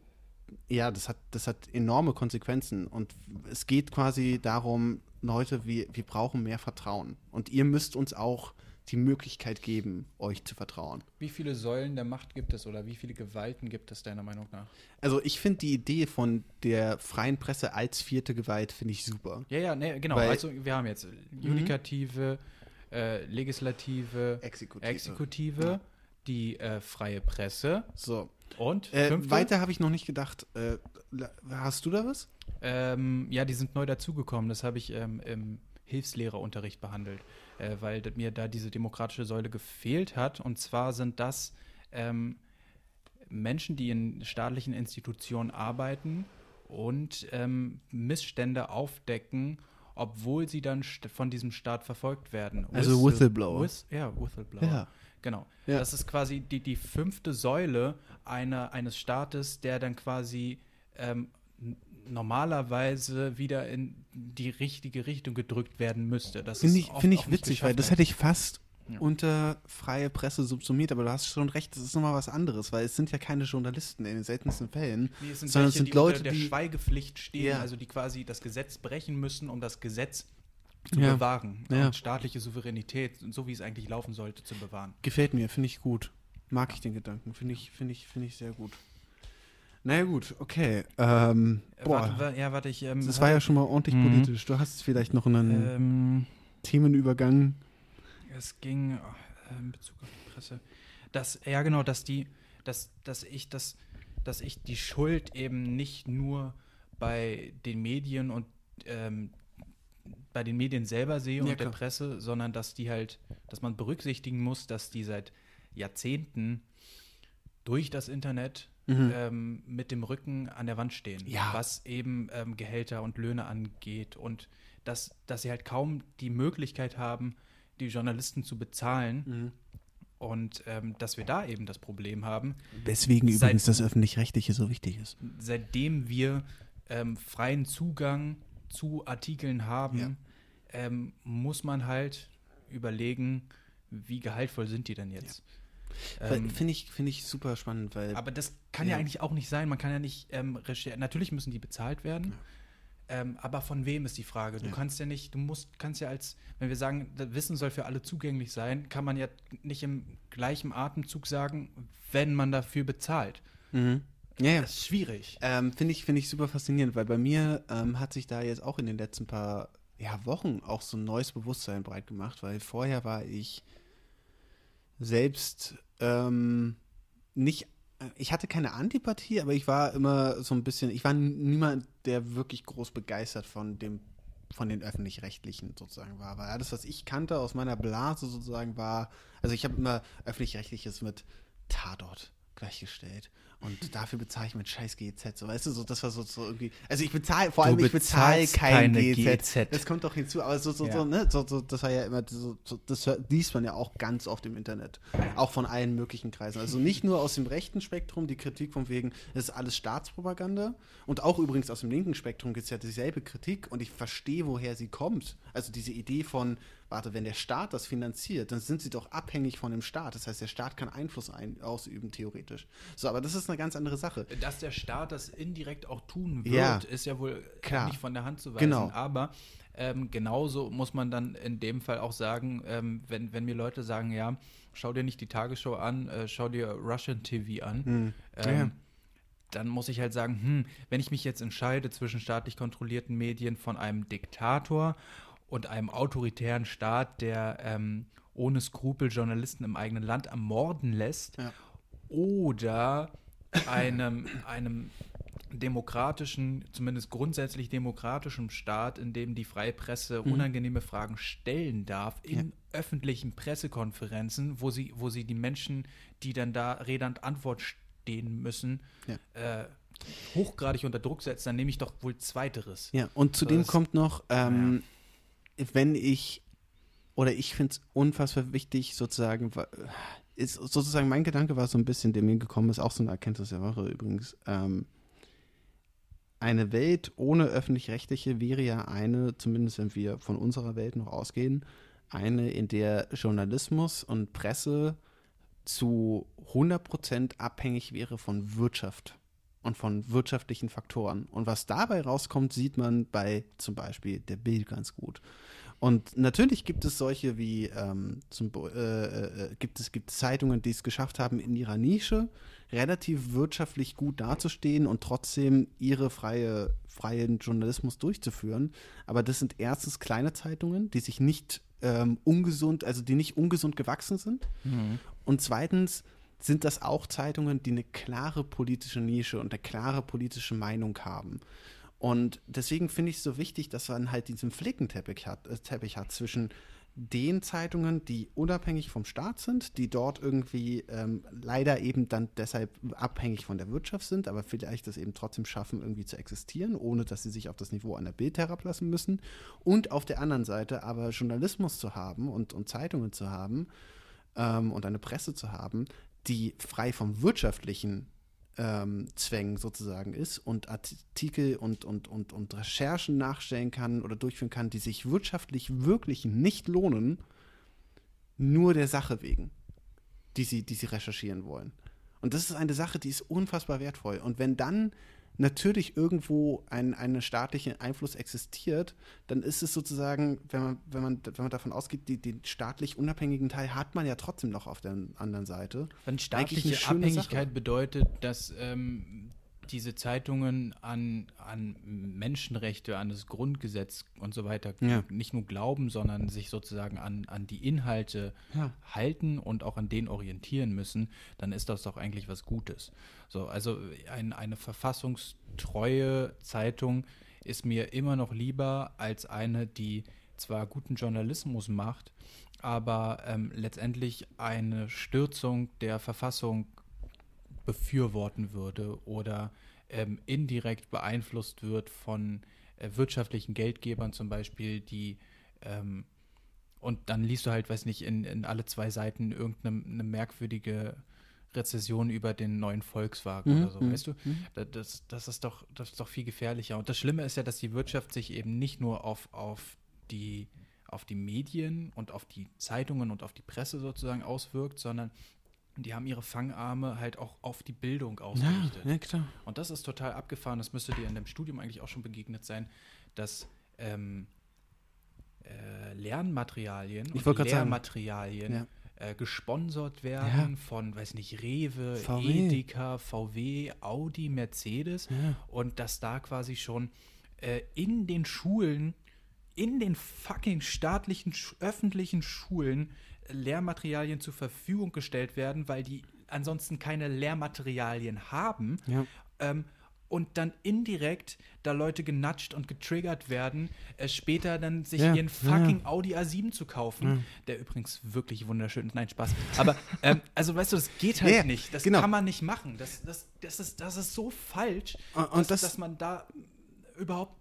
ja, das hat, das hat enorme Konsequenzen. Und es geht quasi darum, Leute, wir, wir brauchen mehr Vertrauen. Und ihr müsst uns auch die Möglichkeit geben, euch zu vertrauen. Wie viele Säulen der Macht gibt es oder wie viele Gewalten gibt es deiner Meinung nach? Also ich finde die Idee von der freien Presse als vierte Gewalt finde ich super. Ja, ja, nee, genau. Weil- also wir haben jetzt Judikative, äh, Legislative, Exekutive. Exekutive, Ja. die äh, freie Presse So. und Äh, weiter habe ich noch nicht gedacht. Äh, hast du da was? Ähm, ja, die sind neu dazugekommen. Das habe ich ähm, im Hilfslehrerunterricht behandelt, äh, weil mir da diese demokratische Säule gefehlt hat. Und zwar sind das ähm, Menschen, die in staatlichen Institutionen arbeiten und ähm, Missstände aufdecken, obwohl sie dann von diesem Staat verfolgt werden. Also Whistleblower. Whis ja, Whistleblower. Ja. Genau. Ja. Das ist quasi die, die fünfte Säule einer, eines Staates, der dann quasi ähm, normalerweise wieder in die richtige Richtung gedrückt werden müsste. Das Finde ich, find ich witzig, weil das hätte ich fast Ja. unter freie Presse subsumiert, aber du hast schon recht, das ist nochmal was anderes, weil es sind ja keine Journalisten in den seltensten Fällen. Nee, es sind sondern welche, es sind die Leute, unter der die- Schweigepflicht stehen, Ja. also die quasi das Gesetz brechen müssen, um das Gesetz zu Ja. bewahren und staatliche Souveränität, so wie es eigentlich laufen sollte, zu bewahren. Gefällt mir, finde ich gut. Mag ich den Gedanken, finde ich, finde ich, finde ich sehr gut. Naja gut, okay. Ähm, Äh, boah, Warte, wa- ja, warte, ich. Ähm, das war ja schon mal ordentlich Mhm. politisch. Du hast vielleicht noch einen Ähm, Themenübergang. Es ging äh, in Bezug auf die Presse. Dass, ja genau, dass die, dass, dass ich das, dass ich die Schuld eben nicht nur bei den Medien und ähm, bei den Medien selber sehe Ja, und der klar. Presse, sondern dass die halt, dass man berücksichtigen muss, dass die seit Jahrzehnten durch das Internet Mhm. ähm, mit dem Rücken an der Wand stehen, Ja. was eben ähm, Gehälter und Löhne angeht und dass, dass sie halt kaum die Möglichkeit haben, die Journalisten zu bezahlen Mhm. und ähm, dass wir da eben das Problem haben, Weswegen Seit- übrigens das Öffentlich-Rechtliche so wichtig ist. seitdem wir ähm, freien Zugang zu Artikeln haben, Ja. ähm, muss man halt überlegen, wie gehaltvoll sind die denn jetzt. Ähm, Finde ich, finde ich super spannend, weil Aber das kann ja. Ja. eigentlich auch nicht sein. Man kann ja nicht ähm, recherchieren. Natürlich müssen die bezahlt werden. Ähm, aber von wem ist die Frage? Du Ja. kannst ja nicht, du musst, kannst ja als, wenn wir sagen, das Wissen soll für alle zugänglich sein, kann man ja nicht im gleichen Atemzug sagen, wenn man dafür bezahlt. Mhm. Ja, ja. Das ist schwierig. Ähm, Finde ich, finde ich super faszinierend, weil bei mir ähm, hat sich da jetzt auch in den letzten paar ja, Wochen auch so ein neues Bewusstsein breit gemacht, weil vorher war ich selbst ähm, nicht, ich hatte keine Antipathie, aber ich war immer so ein bisschen, ich war niemand, der wirklich groß begeistert von dem von den öffentlich-rechtlichen sozusagen war. Weil alles, was ich kannte aus meiner Blase sozusagen war, also ich habe immer öffentlich-rechtliches mit Tatort gleichgestellt. Und dafür bezahle ich mit scheiß GEZ. So, weißt du, so, das war so, so irgendwie. Also ich bezahle, vor Du allem ich bezahle kein keine GEZ. GEZ. Das kommt doch hinzu, aber so, so, Ja. so, ne, so, so, das war ja immer, so, so, das liest man ja auch ganz oft im Internet. Auch von allen möglichen Kreisen. Also nicht nur aus dem rechten Spektrum, die Kritik von wegen, das ist alles Staatspropaganda. Und auch übrigens aus dem linken Spektrum gibt es ja dieselbe Kritik und ich verstehe, woher sie kommt. Also diese Idee von, warte, wenn der Staat das finanziert, dann sind sie doch abhängig von dem Staat. Das heißt, der Staat kann Einfluss ein, ausüben, theoretisch. So, aber das ist eine ganz andere Sache. Dass der Staat das indirekt auch tun wird, Ja. ist ja wohl Klar. nicht von der Hand zu weisen. Genau. Aber ähm, genauso muss man dann in dem Fall auch sagen, ähm, wenn, wenn mir Leute sagen, ja, schau dir nicht die Tagesschau an, äh, schau dir Russian TV an, Hm. ähm, Ja. dann muss ich halt sagen, hm, wenn ich mich jetzt entscheide zwischen staatlich kontrollierten Medien von einem Diktator und einem autoritären Staat, der ähm, ohne Skrupel Journalisten im eigenen Land ermorden lässt, Ja. oder einem, einem demokratischen, zumindest grundsätzlich demokratischen Staat, in dem die freie Presse Mhm. unangenehme Fragen stellen darf, in öffentlichen Pressekonferenzen, wo sie, wo sie die Menschen, die dann da redend Antwort stehen müssen, äh, hochgradig unter Druck setzt, dann nehme ich doch wohl Zweiteres. Ja, und zudem Das- kommt noch, ähm, wenn ich, oder ich finde es unfassbar wichtig, sozusagen, ist sozusagen mein Gedanke war so ein bisschen, der mir gekommen ist, auch so eine Erkenntnis der Woche übrigens. Ähm, eine Welt ohne öffentlich-rechtliche wäre ja eine, zumindest wenn wir von unserer Welt noch ausgehen, eine, in der Journalismus und Presse zu 100% abhängig wäre von Wirtschaft und von wirtschaftlichen Faktoren. Und was dabei rauskommt, sieht man bei zum Beispiel der Bild ganz gut. Und natürlich gibt es solche wie, ähm, zum, äh, äh, gibt, es, gibt Zeitungen, die es geschafft haben, in ihrer Nische relativ wirtschaftlich gut dazustehen und trotzdem ihre freie, freien Journalismus durchzuführen. Aber das sind erstens kleine Zeitungen, die sich nicht ähm, ungesund, also die nicht ungesund gewachsen sind. Mhm. Und zweitens sind das auch Zeitungen, die eine klare politische Nische und eine klare politische Meinung haben. Und deswegen finde ich es so wichtig, dass man halt diesen Flickenteppich hat, äh, Teppich hat zwischen den Zeitungen, die unabhängig vom Staat sind, die dort irgendwie ähm, leider eben dann deshalb abhängig von der Wirtschaft sind, aber vielleicht das eben trotzdem schaffen, irgendwie zu existieren, ohne dass sie sich auf das Niveau einer Bild herablassen müssen. Und auf der anderen Seite aber Journalismus zu haben und, und Zeitungen zu haben ähm, und eine Presse zu haben, die frei vom wirtschaftlichen ähm, Zwängen sozusagen ist und Artikel und, und, und, und Recherchen nachstellen kann oder durchführen kann, die sich wirtschaftlich wirklich nicht lohnen, nur der Sache wegen, die sie, die sie recherchieren wollen. Und das ist eine Sache, die ist unfassbar wertvoll. Und wenn dann natürlich irgendwo ein, ein staatlicher Einfluss existiert, dann ist es sozusagen, wenn man, wenn man, wenn man davon ausgeht, die, den staatlich unabhängigen Teil hat man ja trotzdem noch auf der anderen Seite. Wenn staatliche Abhängigkeit Sache. bedeutet, dass ähm, diese Zeitungen an, an Menschenrechte, an das Grundgesetz und so weiter ja. nicht nur glauben, sondern sich sozusagen an, an die Inhalte ja. halten und auch an denen orientieren müssen, dann ist das doch eigentlich was Gutes. So, also ein, eine verfassungstreue Zeitung ist mir immer noch lieber als eine, die zwar guten Journalismus macht, aber ähm, letztendlich eine Stürzung der Verfassung befürworten würde oder ähm, indirekt beeinflusst wird von äh, wirtschaftlichen Geldgebern zum Beispiel, die ähm, und dann liest du halt, weiß nicht, in, in alle zwei Seiten irgendeine merkwürdige Rezession über den neuen Volkswagen mhm, oder so, mhm, weißt du? Mhm. Das, das, ist doch, das ist doch viel gefährlicher. Und das Schlimme ist ja, dass die Wirtschaft sich eben nicht nur auf, auf, die, auf die Medien und auf die Zeitungen und auf die Presse sozusagen auswirkt, sondern die haben ihre Fangarme halt auch auf die Bildung ausgerichtet. Ja, ja, klar. Und das ist total abgefahren. Das müsste dir in dem Studium eigentlich auch schon begegnet sein, dass ähm, äh, Lernmaterialien ich und Lehrmaterialien ja. äh, gesponsert werden von, weiß nicht, Rewe, VW. Edeka, VW, Audi, Mercedes und dass da quasi schon äh, in den Schulen, in den fucking staatlichen, öffentlichen Schulen Lehrmaterialien zur Verfügung gestellt werden, weil die ansonsten keine Lehrmaterialien haben. Ja. Ähm, und dann indirekt da Leute genatscht und getriggert werden, äh, später dann sich ja, ihren fucking ja. Audi A7 zu kaufen, ja. der übrigens wirklich wunderschön ist. Nein, Spaß. Aber, ähm, also weißt du, das geht halt nicht. Das genau. kann man nicht machen. Das, das, das, ist, das ist so falsch, und, dass, das, dass man da überhaupt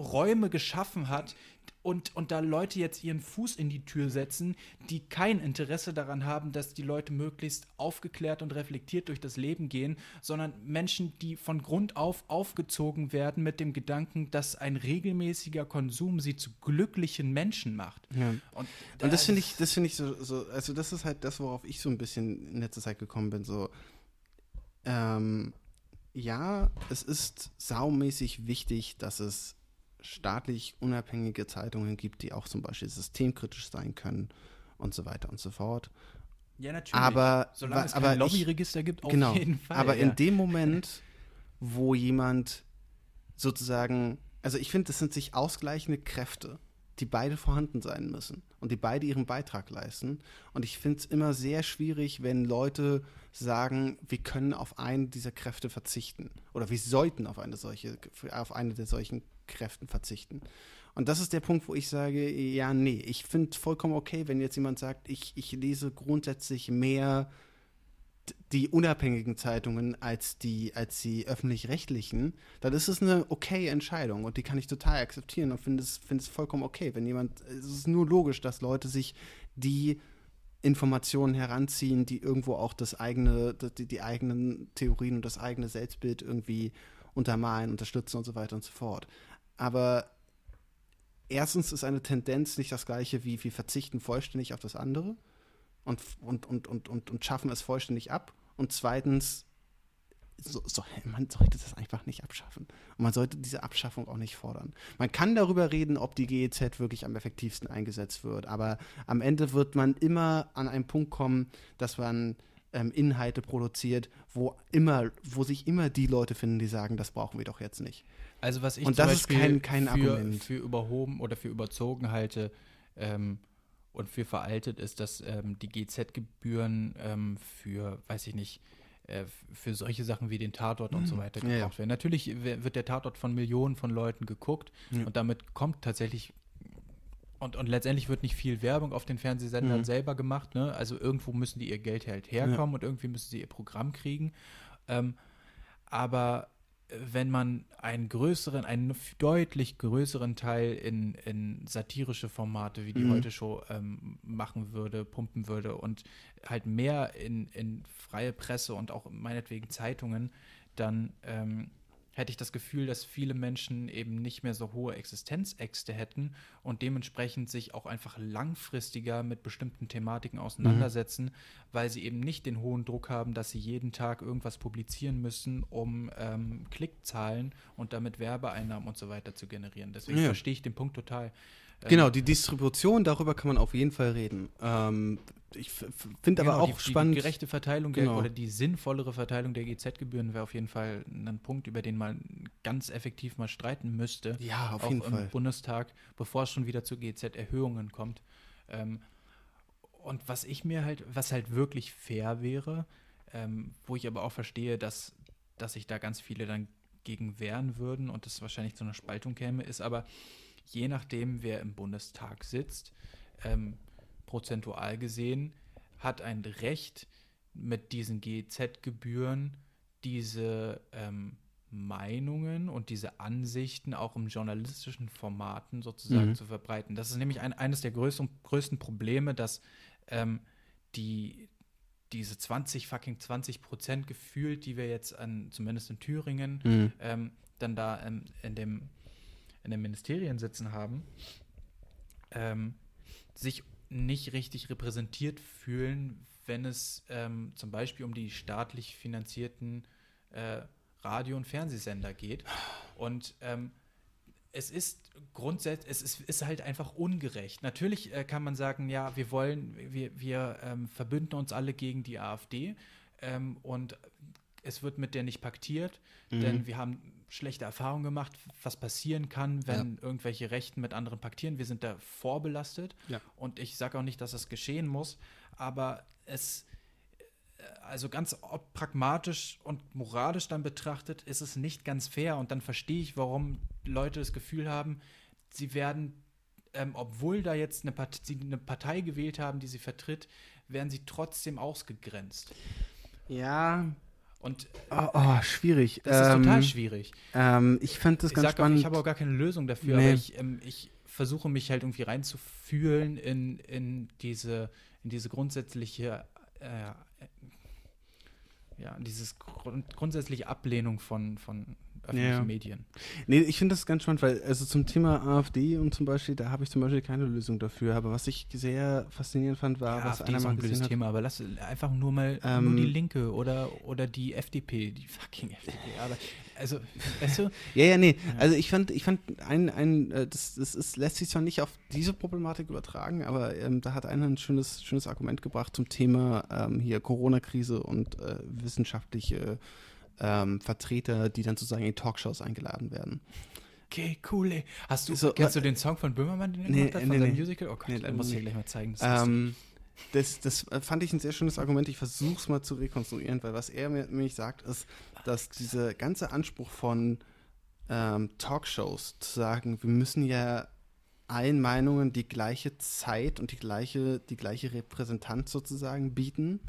Räume geschaffen hat, und, und da Leute jetzt ihren Fuß in die Tür setzen, die kein Interesse daran haben, dass die Leute möglichst aufgeklärt und reflektiert durch das Leben gehen, sondern Menschen, die von Grund auf aufgezogen werden mit dem Gedanken, dass ein regelmäßiger Konsum sie zu glücklichen Menschen macht. Ja. Und, da und, das finde ich, das finde ich so, so, also das ist halt das, worauf ich so ein bisschen in letzter Zeit gekommen bin, so, ähm, ja, es ist saumäßig wichtig, dass es staatlich unabhängige Zeitungen gibt, die auch zum Beispiel systemkritisch sein können und so weiter und so fort. Ja, natürlich. Aber, Solange es kein Lobbyregister gibt, auf genau, jeden Fall. Aber ja. in dem Moment, wo jemand sozusagen, also ich finde, das sind sich ausgleichende Kräfte, die beide vorhanden sein müssen und die beide ihren Beitrag leisten. Und ich finde es immer sehr schwierig, wenn Leute sagen, wir können auf eine dieser Kräfte verzichten oder wir sollten auf eine solche, auf eine der solchen Kräften verzichten. Und das ist der Punkt, wo ich sage, ja, nee, ich finde vollkommen okay, wenn jetzt jemand sagt, ich, ich lese grundsätzlich mehr die unabhängigen Zeitungen als die, als die öffentlich-rechtlichen, dann ist es eine okay Entscheidung und die kann ich total akzeptieren und finde es, find es vollkommen okay. Wenn jemand, es ist nur logisch, dass Leute sich die Informationen heranziehen, die irgendwo auch das eigene, die, die eigenen Theorien und das eigene Selbstbild irgendwie untermalen, unterstützen und so weiter und so fort. Aber erstens ist eine Tendenz nicht das gleiche wie wir verzichten vollständig auf das andere und, und, und, und, und, und schaffen es vollständig ab. Und zweitens so, so, man sollte das einfach nicht abschaffen. Und man sollte diese Abschaffung auch nicht fordern. Man kann darüber reden, ob die GEZ wirklich am effektivsten eingesetzt wird, aber am Ende wird man immer an einen Punkt kommen, dass man ähm, Inhalte produziert, wo immer, wo sich immer die Leute finden, die sagen, das brauchen wir doch jetzt nicht. Also was ich Und das ist kein- kein für, Argument. für überhoben oder für überzogen halte ähm, und für veraltet ist, dass ähm, die GZ-Gebühren ähm, für, weiß ich nicht, äh, für solche Sachen wie den Tatort und so weiter Ja, ja. gebraucht werden. Natürlich wird der Tatort von Millionen von Leuten geguckt Ja. und damit kommt tatsächlich und, und letztendlich wird nicht viel Werbung auf den Fernsehsendern Mhm. selber gemacht. Ne? Also irgendwo müssen die ihr Geld halt herkommen und irgendwie müssen sie ihr Programm kriegen. Ähm, aber wenn man einen größeren, einen deutlich größeren Teil in, in satirische Formate wie die Mhm. Heute-Show ähm, machen würde, pumpen würde und halt mehr in, in freie Presse und auch meinetwegen Zeitungen, dann ähm, hätte ich das Gefühl, dass viele Menschen eben nicht mehr so hohe Existenzäxte hätten und dementsprechend sich auch einfach langfristiger mit bestimmten Thematiken auseinandersetzen, weil sie eben nicht den hohen Druck haben, dass sie jeden Tag irgendwas publizieren müssen, um ähm, Klickzahlen und damit Werbeeinnahmen und so weiter zu generieren. Deswegen Ja. verstehe ich den Punkt total. Ähm, Genau, die Distribution, darüber kann man auf jeden Fall reden. Ähm, ich finde aber Genau, auch die, spannend. Die gerechte Verteilung Genau. der, oder die sinnvollere Verteilung der GZ-Gebühren wäre auf jeden Fall ein Punkt, über den man ganz effektiv mal streiten müsste. ja, auf auch jeden im Fall. Bundestag, bevor es schon wieder zu GZ-Erhöhungen kommt. Ähm, und was ich mir halt, was halt wirklich fair wäre, ähm, wo ich aber auch verstehe, dass, dass sich da ganz viele dann gegen wehren würden und es wahrscheinlich zu einer Spaltung käme, ist aber je nachdem, wer im Bundestag sitzt, ähm, prozentual gesehen, hat ein Recht mit diesen GZ-Gebühren diese ähm, Meinungen und diese Ansichten auch im journalistischen Formaten sozusagen Mhm. zu verbreiten. Das ist nämlich ein, eines der größten, größten Probleme, dass ähm, die diese 20 fucking 20 Prozent gefühlt, die wir jetzt an, zumindest in Thüringen, Mhm. ähm, dann da ähm, in, dem, in den Ministerien sitzen haben, ähm, sich nicht richtig repräsentiert fühlen, wenn es ähm, zum Beispiel um die staatlich finanzierten äh, Radio- und Fernsehsender geht. Und ähm, es ist grundsätzlich, es ist, ist halt einfach ungerecht. Natürlich äh, kann man sagen, ja, wir wollen, wir, wir ähm, verbünden uns alle gegen die AfD ähm, und es wird mit der nicht paktiert, Mhm. denn wir haben schlechte Erfahrungen gemacht, was passieren kann, wenn irgendwelche Rechten mit anderen paktieren. Wir sind da vorbelastet Ja. und ich sage auch nicht, dass das geschehen muss, aber es, äh, also ganz pragmatisch und moralisch dann betrachtet, ist es nicht ganz fair und dann verstehe ich, warum Leute das Gefühl haben, sie werden, ähm, obwohl da jetzt eine, Part eine Partei gewählt haben, die sie vertritt, werden sie trotzdem ausgegrenzt. Ja, Und oh, oh, schwierig. das ist Ähm, total schwierig. Ähm, ich fand das Ich ganz sag auch, spannend. ich habe auch gar keine Lösung dafür, Nee. aber ich, ähm, ich versuche mich halt irgendwie reinzufühlen in, in diese, in diese grundsätzliche, äh, ja, dieses grund, grundsätzliche Ablehnung von, von öffentlichen Ja. Medien. Nee, ich finde das ganz spannend, weil also zum Thema AfD und zum Beispiel, da habe ich zum Beispiel keine Lösung dafür. Aber was ich sehr faszinierend fand, war, Ja, was AfD einer ist mal ein blödes hat. Thema, aber lass einfach nur mal Ähm, nur die Linke oder, oder die FDP, die fucking FDP. Aber, also, weißt du, Ja, ja, nee. Also ich fand, ich fand ein, ein äh, das, das ist, lässt sich zwar nicht auf diese Problematik übertragen, aber ähm, da hat einer ein schönes, schönes Argument gebracht zum Thema ähm, hier Corona-Krise und äh, wissenschaftliche ähm, Vertreter, die dann sozusagen in Talkshows eingeladen werden. okay, cool, ey. Hast du, So, kennst wa- du den Song von Böhmermann, den er Nee, hat, von nee, nee. Musical? Oh Gott, Nee, den leider muss ich dir gleich mal zeigen. Das. Ähm, das, das äh, fand ich ein sehr schönes Argument. Ich versuche es mal zu rekonstruieren, weil was er mir nämlich sagt, ist, dass dieser ganze Anspruch von ähm, Talkshows zu sagen, wir müssen ja allen Meinungen die gleiche Zeit und die gleiche, die gleiche Repräsentanz sozusagen bieten,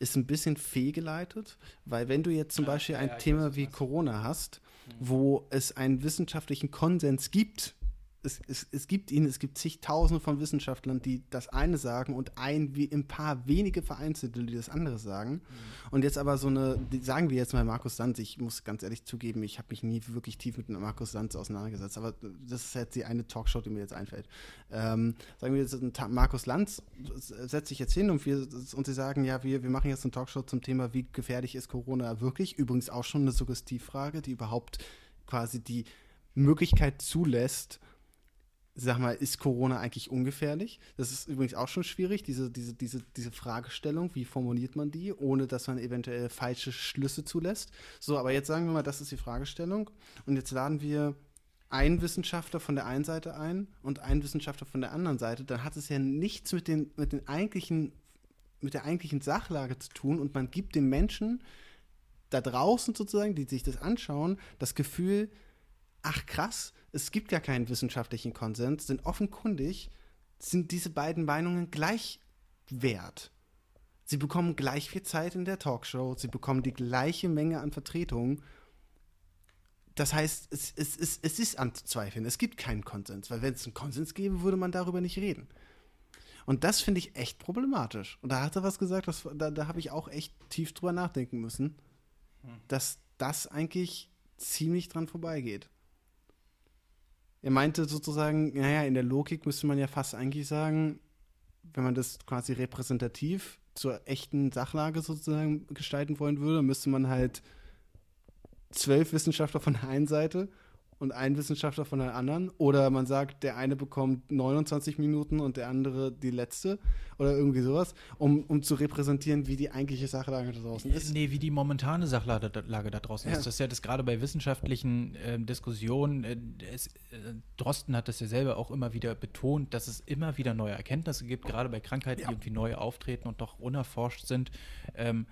ist ein bisschen fehlgeleitet, weil wenn du jetzt zum Ja, Beispiel ja, ein Thema wie. Corona hast, wo es einen wissenschaftlichen Konsens gibt, es, es, es gibt ihn, es gibt zigtausende von Wissenschaftlern, die das eine sagen und ein, wie ein paar wenige Vereinzelte, die das andere sagen. Mhm. Und jetzt aber so eine, sagen wir jetzt mal Markus Lanz, ich muss ganz ehrlich zugeben, ich habe mich nie wirklich tief mit Markus Lanz auseinandergesetzt, aber das ist jetzt die eine Talkshow, die mir jetzt einfällt. Ähm, sagen wir jetzt, Markus Lanz setzt sich jetzt hin und, wir, und sie sagen, ja, wir, wir machen jetzt eine Talkshow zum Thema, wie gefährlich ist Corona wirklich? Übrigens auch schon eine Suggestivfrage, die überhaupt quasi die Möglichkeit zulässt, sag mal, ist Corona eigentlich ungefährlich? Das ist übrigens auch schon schwierig, diese, diese, diese, diese Fragestellung, wie formuliert man die, ohne dass man eventuell falsche Schlüsse zulässt. So, aber jetzt sagen wir mal, das ist die Fragestellung. Und jetzt laden wir einen Wissenschaftler von der einen Seite ein und einen Wissenschaftler von der anderen Seite. Dann hat es ja nichts mit den, mit den eigentlichen, mit der eigentlichen Sachlage zu tun und man gibt den Menschen da draußen sozusagen, die sich das anschauen, das Gefühl, ach krass, es gibt gar keinen wissenschaftlichen Konsens, denn offenkundig sind diese beiden Meinungen gleich wert. Sie bekommen gleich viel Zeit in der Talkshow, sie bekommen die gleiche Menge an Vertretungen. Das heißt, es, es, es, es ist anzuzweifeln. Es gibt keinen Konsens, weil wenn es einen Konsens gäbe, würde man darüber nicht reden. Und das finde ich echt problematisch. Und da hat er was gesagt, das, da, da habe ich auch echt tief drüber nachdenken müssen, hm. dass das eigentlich ziemlich dran vorbeigeht. Er meinte sozusagen, naja, in der Logik müsste man ja fast eigentlich sagen, wenn man das quasi repräsentativ zur echten Sachlage sozusagen gestalten wollen würde, müsste man halt zwölf Wissenschaftler von der einen Seite und ein Wissenschaftler von der anderen. Oder man sagt, der eine bekommt 29 Minuten und der andere die letzte. Oder irgendwie sowas, um, um zu repräsentieren, wie die eigentliche Sachlage da draußen ist. Nee, wie die momentane Sachlage da draußen ja. ist. Das ist ja das gerade bei wissenschaftlichen äh, Diskussionen. Äh, es, äh, Drosten hat das ja selber auch immer wieder betont, dass es immer wieder neue Erkenntnisse gibt, gerade bei Krankheiten, ja. die irgendwie neu auftreten und doch unerforscht sind. Ähm,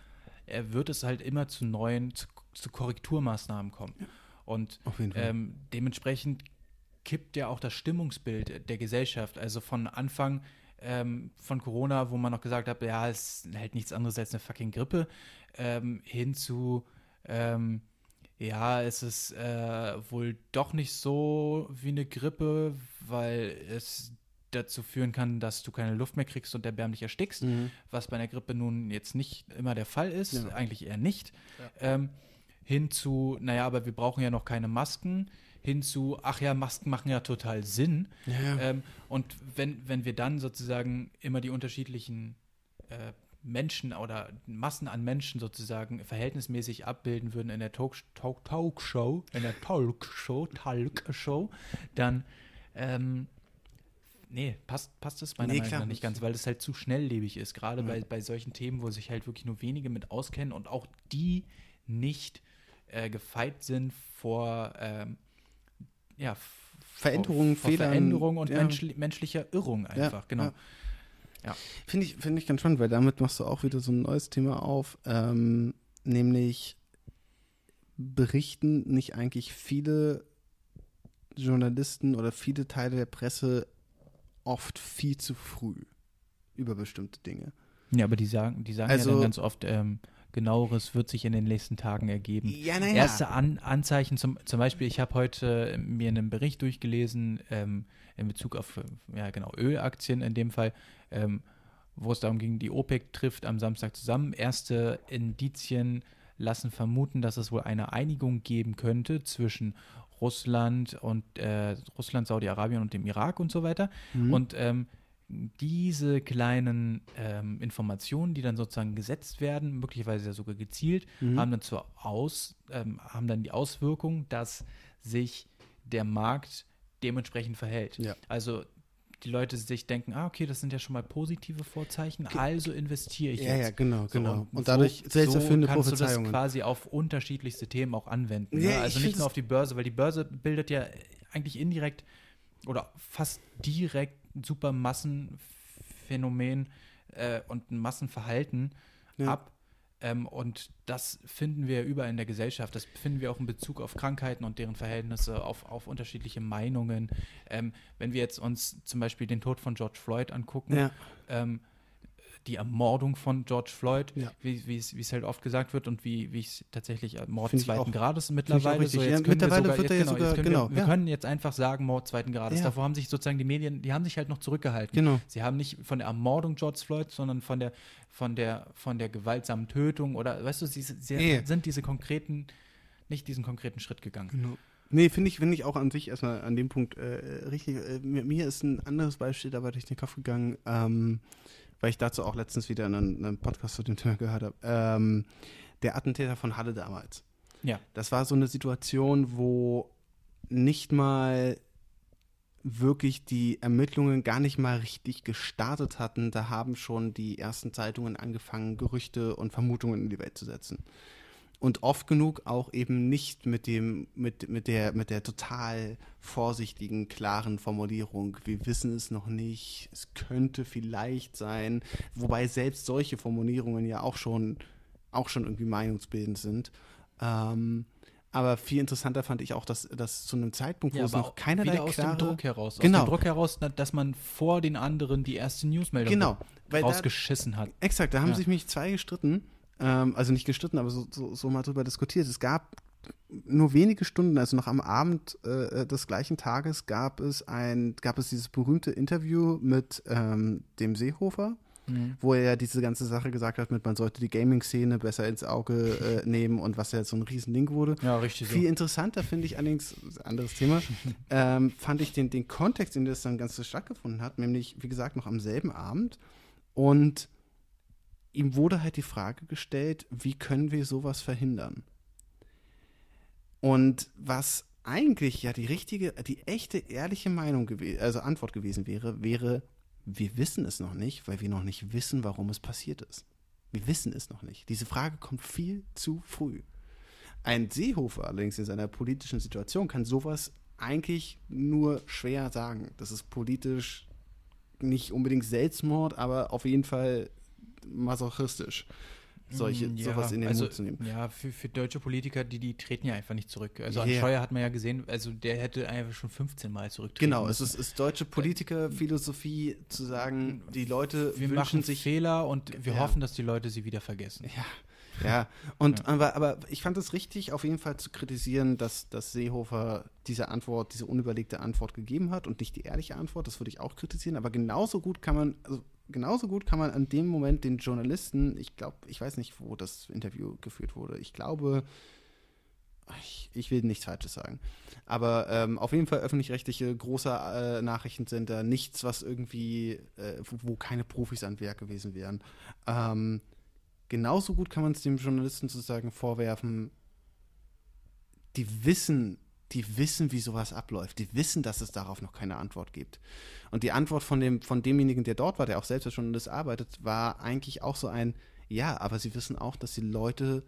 er wird es halt immer zu neuen, zu, zu Korrekturmaßnahmen kommen. Ja. Und ähm, dementsprechend kippt ja auch das Stimmungsbild der Gesellschaft. Also von Anfang ähm, von Corona, wo man noch gesagt hat, ja, es ist halt nichts anderes als eine fucking Grippe, ähm, hin zu, ähm, ja, es ist äh, wohl doch nicht so wie eine Grippe, weil es dazu führen kann, dass du keine Luft mehr kriegst und erbärmlich erstickst, mhm. was bei einer Grippe nun jetzt nicht immer der Fall ist, ja. eigentlich eher nicht. Ja. Ähm, hin zu, naja, aber wir brauchen ja noch keine Masken, hin zu, ach ja, Masken machen ja total Sinn. Ja. Ähm, und wenn, wenn wir dann sozusagen immer die unterschiedlichen äh, Menschen oder Massen an Menschen sozusagen verhältnismäßig abbilden würden in der Talk, Talk, Talkshow, in der Talkshow, Talkshow, dann ähm, nee, passt, passt das meiner nee, Meinung nach nicht ganz, weil das halt zu schnelllebig ist, gerade ja. bei, bei solchen Themen, wo sich halt wirklich nur wenige mit auskennen und auch die nicht äh, gefeit sind vor ähm, ja, Veränderungen, vor, vor Veränderung und ja. menschli menschlicher Irrung einfach, ja, genau. Ja. Finde ich, find ich ganz spannend, weil damit machst du auch wieder so ein neues Thema auf, ähm, nämlich berichten nicht eigentlich viele Journalisten oder viele Teile der Presse oft viel zu früh über bestimmte Dinge. Ja, aber die sagen, die sagen also, ja dann ganz oft, ähm, genaueres wird sich in den nächsten Tagen ergeben. Ja, ja. Erste An Anzeichen, zum, zum Beispiel, ich habe heute äh, mir einen Bericht durchgelesen ähm, in Bezug auf ja, genau, Ölaktien in dem Fall, ähm, wo es darum ging, die OPEC trifft am Samstag zusammen. Erste Indizien lassen vermuten, dass es wohl eine Einigung geben könnte zwischen Russland und äh, Russland, Saudi-Arabien und dem Irak und so weiter. Mhm. Und ähm, diese kleinen ähm, Informationen, die dann sozusagen gesetzt werden, möglicherweise sogar gezielt, mhm. haben dann zur Aus, ähm, haben dann die Auswirkung, dass sich der Markt dementsprechend verhält. Ja. Also die Leute sich denken, ah, okay, das sind ja schon mal positive Vorzeichen, also investiere ich ja, jetzt. Ja, genau, so, genau. Und, und dadurch so, selbsterfüllende so kannst du das quasi auf unterschiedlichste Themen auch anwenden. Ja, ne? Also nicht nur auf die Börse, weil die Börse bildet ja eigentlich indirekt oder fast direkt ein super Massenphänomen äh, und ein Massenverhalten ja. ab. Ähm, und das finden wir überall in der Gesellschaft. Das finden wir auch in Bezug auf Krankheiten und deren Verhältnisse, auf, auf unterschiedliche Meinungen. Ähm, wenn wir jetzt uns zum Beispiel den Tod von George Floyd angucken, ja. ähm, die Ermordung von George Floyd, Ja. wie es halt oft gesagt wird und wie wie es tatsächlich äh, Mord Find zweiten auch. Grades mittlerweile so Ja, mittlerweile wir sogar, wird er jetzt, genau, jetzt sogar- können genau, wir, wir ja. können jetzt einfach sagen Mord zweiten Grades. Davor haben sich sozusagen die Medien, die haben sich halt noch zurückgehalten. Genau. Sie haben nicht von der Ermordung George Floyd, sondern von der von der von der gewaltsamen Tötung oder weißt du, sie, sie Nee. sind diese konkreten nicht diesen konkreten Schritt gegangen. Genau. Nee, finde ich, finde ich auch an sich erstmal an dem Punkt äh, richtig. Äh, mir, mir ist ein anderes Beispiel dabei durch den Kopf gegangen, ähm, weil ich dazu auch letztens wieder einen, einen Podcast zu dem Thema gehört habe. Ähm, der Attentäter von Halle damals. Ja. Das war so eine Situation, wo nicht mal wirklich die Ermittlungen gar nicht mal richtig gestartet hatten. Da haben schon die ersten Zeitungen angefangen, Gerüchte und Vermutungen in die Welt zu setzen. Und oft genug auch eben nicht mit dem, mit, mit der, mit der total vorsichtigen, klaren Formulierung. Wir wissen es noch nicht, es könnte vielleicht sein. Wobei selbst solche Formulierungen ja auch schon, auch schon irgendwie meinungsbildend sind. Ähm, aber viel interessanter fand ich auch, dass, dass zu einem Zeitpunkt, wo es noch keinerlei aus klare, dem Druck heraus. Genau. Aus dem Druck heraus, dass man vor den anderen die erste Newsmeldung Genau, weil da, rausgeschissen hat. Exakt, da haben Ja. sich mich zwei gestritten. Ähm, also nicht gestritten, aber so, so, so mal drüber diskutiert. Es gab nur wenige Stunden, also noch am Abend äh, des gleichen Tages, gab es ein, gab es dieses berühmte Interview mit ähm, dem Seehofer, wo er ja diese ganze Sache gesagt hat, mit man sollte die Gaming-Szene besser ins Auge äh, nehmen und was ja jetzt so ein Riesending wurde. Ja, richtig Viel interessanter finde ich allerdings, anderes Thema, ähm, fand ich den, den Kontext, in dem das dann Ganze stattgefunden hat, nämlich, wie gesagt, noch am selben Abend. Und ihm wurde halt die Frage gestellt, wie können wir sowas verhindern? Und was eigentlich ja die richtige, die echte, ehrliche Meinung gewesen, also Antwort gewesen wäre, wäre, wir wissen es noch nicht, weil wir noch nicht wissen, warum es passiert ist. Wir wissen es noch nicht. Diese Frage kommt viel zu früh. Ein Seehofer allerdings in seiner politischen Situation kann sowas eigentlich nur schwer sagen. Das ist politisch nicht unbedingt Selbstmord, aber auf jeden Fall masochistisch, solche, Mm, ja, sowas in den also, Mund zu nehmen. Ja, für, für deutsche Politiker, die, die treten ja einfach nicht zurück. Also Ja. an Scheuer hat man ja gesehen, also der hätte einfach schon 15 Mal zurücktreten Genau, es müssen. ist, ist deutsche Politikerphilosophie zu sagen, die Leute wir wünschen machen sich Fehler und wir Ja. hoffen, dass die Leute sie wieder vergessen. Ja, ja. Und Aber, aber ich fand es richtig, auf jeden Fall zu kritisieren, dass, dass Seehofer diese Antwort, diese unüberlegte Antwort gegeben hat und nicht die ehrliche Antwort. Das würde ich auch kritisieren. Aber genauso gut kann man, also genauso gut kann man an dem Moment den Journalisten, ich glaube, ich weiß nicht, wo das Interview geführt wurde. Ich glaube, ich, ich will nichts Falsches sagen. Aber ähm, auf jeden Fall öffentlich-rechtliche, großer äh, Nachrichtensender, nichts, was irgendwie, äh, wo, wo keine Profis an Werk gewesen wären. Ähm, genauso gut kann man es dem Journalisten sozusagen vorwerfen, die wissen, die wissen, wie sowas abläuft. Die wissen, dass es darauf noch keine Antwort gibt. Und die Antwort von, dem, von demjenigen, der dort war, der auch selbst als Journalist arbeitet, war eigentlich auch so ein, ja, aber sie wissen auch, dass die Leute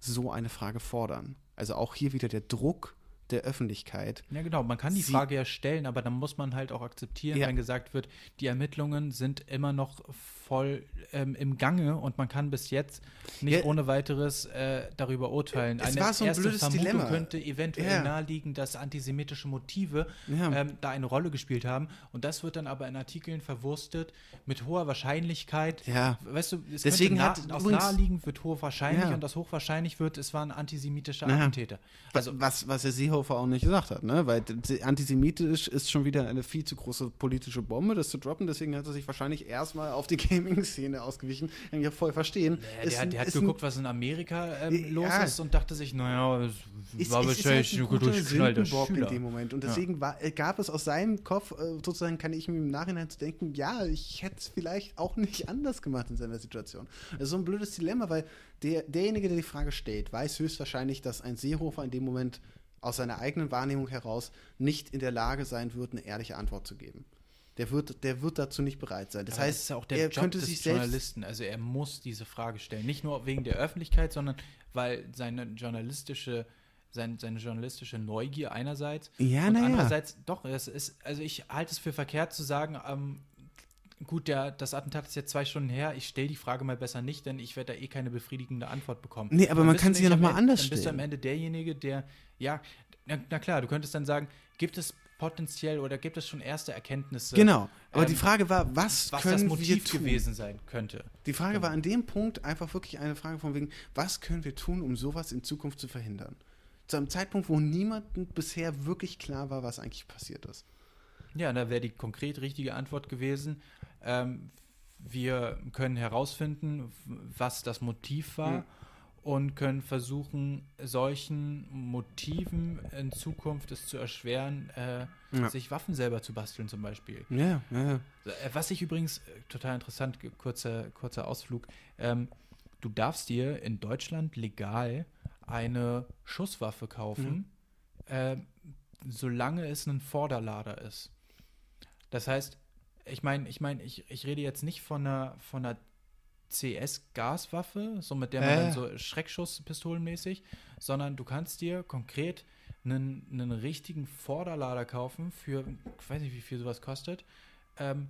so eine Frage fordern. Also auch hier wieder der Druck der Öffentlichkeit. Ja, genau. Man kann die Sie- Frage ja stellen, aber dann muss man halt auch akzeptieren, Ja. wenn gesagt wird, die Ermittlungen sind immer noch voll ähm, im Gange und man kann bis jetzt nicht Ja. ohne weiteres äh, darüber urteilen. Es Eine war so ein erste blödes Vermutung Dilemma. könnte eventuell Ja. naheliegen, dass antisemitische Motive ähm, da eine Rolle gespielt haben. Und das wird dann aber in Artikeln verwurstet mit hoher Wahrscheinlichkeit. Ja. Weißt du, es Deswegen könnte hat aus naheliegend wird hochwahrscheinlich und das hochwahrscheinlich wird, es war ein antisemitischer. Attentäter. Also was, was der Seehofer auch nicht gesagt hat, ne? Weil antisemitisch ist schon wieder eine viel zu große politische Bombe, das zu droppen. Deswegen hat er sich wahrscheinlich erstmal auf die Gaming-Szene ausgewichen. Kann ich auch voll verstehen. Ja, der, ein- der hat geguckt, was in Amerika ähm, Ja. los ist und dachte sich, naja, es war ist halt wahrscheinlich ein guter Sündenbock in dem Moment. Und deswegen war, äh, gab es aus seinem Kopf, äh, sozusagen kann ich mir im Nachhinein zu denken, ja, ich hätte es vielleicht auch nicht anders gemacht in seiner Situation. Das ist so ein blödes Dilemma, weil der, derjenige, der die Frage stellt, weiß höchstwahrscheinlich, dass ein Seehofer in dem Moment aus seiner eigenen Wahrnehmung heraus nicht in der Lage sein wird, eine ehrliche Antwort zu geben. Der wird, der wird dazu nicht bereit sein. Das Aber heißt, das ist ja auch der er Job könnte des sich selbst Journalisten. Also er muss diese Frage stellen. Nicht nur wegen der Öffentlichkeit, sondern weil seine journalistische, sein, seine journalistische Neugier einerseits Ja, und na ja. andererseits, doch, es ist, also ich halte es für verkehrt zu sagen, ähm, gut, der, das Attentat ist jetzt zwei Stunden her, ich stelle die Frage mal besser nicht, denn ich werde da eh keine befriedigende Antwort bekommen. Nee, aber Dann man kann sie ja nämlich noch am mal Ende- anders Dann bist du am stellen. Ende derjenige, der, ja, na, na klar, du könntest dann sagen, gibt es potenziell oder gibt es schon erste Erkenntnisse? Genau. Aber ähm, die Frage war, was, was können das wir Motiv tun? gewesen sein könnte. Die Frage Genau. war an dem Punkt einfach wirklich eine Frage von wegen, was können wir tun, um sowas in Zukunft zu verhindern? Zu einem Zeitpunkt, wo niemandem bisher wirklich klar war, was eigentlich passiert ist. Ja, da wäre die konkret richtige Antwort gewesen. Ähm, wir können herausfinden, was das Motiv war Mhm. und können versuchen, solchen Motiven in Zukunft es zu erschweren, äh, Ja. sich Waffen selber zu basteln zum Beispiel. Ja, ja. Äh, Was ich übrigens äh, total interessant, kurzer, kurzer Ausflug, ähm, du darfst dir in Deutschland legal eine Schusswaffe kaufen, äh, solange es ein Vorderlader ist. Das heißt, ich meine, ich meine, ich, ich rede jetzt nicht von einer, von einer CS-Gaswaffe, so mit der man Äh. dann so Schreckschusspistolenmäßig, sondern du kannst dir konkret einen, einen richtigen Vorderlader kaufen für, ich weiß nicht, wie viel sowas kostet. Ähm,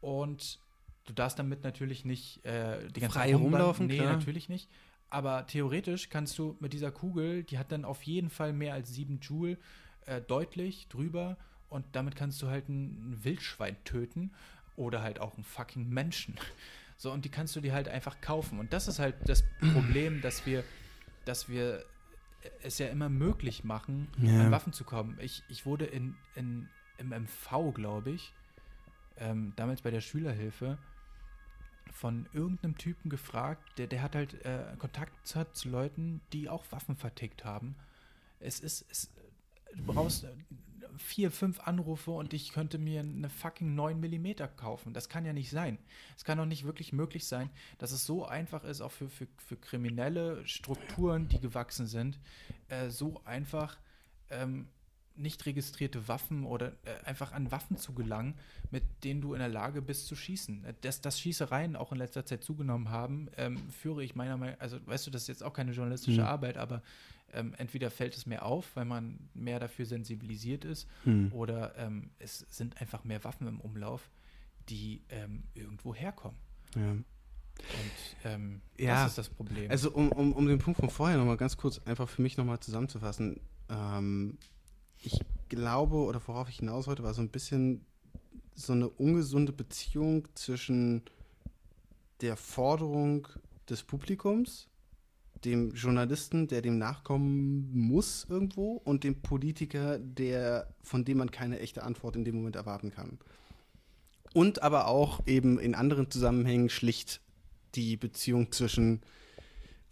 und du darfst damit natürlich nicht äh, die ganze Frei Zeit rumlaufen, Nee, klar. natürlich nicht. Aber theoretisch kannst du mit dieser Kugel, die hat dann auf jeden Fall mehr als 7 Joule, äh, deutlich drüber. Und damit kannst du halt ein Wildschwein töten oder halt auch einen fucking Menschen. So, und die kannst du dir halt einfach kaufen. Und das ist halt das Problem, dass wir, dass wir es ja immer möglich machen, Ja. an Waffen zu kommen. Ich, ich wurde in, in, im MV, glaube ich, ähm, damals bei der Schülerhilfe, von irgendeinem Typen gefragt, der, der hat halt äh, Kontakt zu, zu Leuten, die auch Waffen vertickt haben. Es ist, es, du brauchst vier, fünf Anrufe und ich könnte mir eine fucking 9 mm kaufen. Das kann ja nicht sein. Es kann doch nicht wirklich möglich sein, dass es so einfach ist, auch für, für, für kriminelle Strukturen, die gewachsen sind, äh, so einfach ähm, nicht registrierte Waffen oder äh, einfach an Waffen zu gelangen, mit denen du in der Lage bist zu schießen. Äh, Dass, dass Schießereien auch in letzter Zeit zugenommen haben, ähm, führe ich meiner Meinung also weißt du, das ist jetzt auch keine journalistische Mhm. Arbeit, aber ähm, entweder fällt es mehr auf, weil man mehr dafür sensibilisiert ist, Hm. oder ähm, es sind einfach mehr Waffen im Umlauf, die ähm, irgendwo herkommen. ja. Und ähm, Ja, das ist das Problem. Also um, um, um den Punkt von vorher nochmal ganz kurz einfach für mich nochmal zusammenzufassen. Ähm, ich glaube, oder worauf ich hinaus wollte, war so ein bisschen so eine ungesunde Beziehung zwischen der Forderung des Publikums, dem Journalisten, der dem nachkommen muss irgendwo, und dem Politiker, der, von dem man keine echte Antwort in dem Moment erwarten kann. Und aber auch eben in anderen Zusammenhängen schlicht die Beziehung zwischen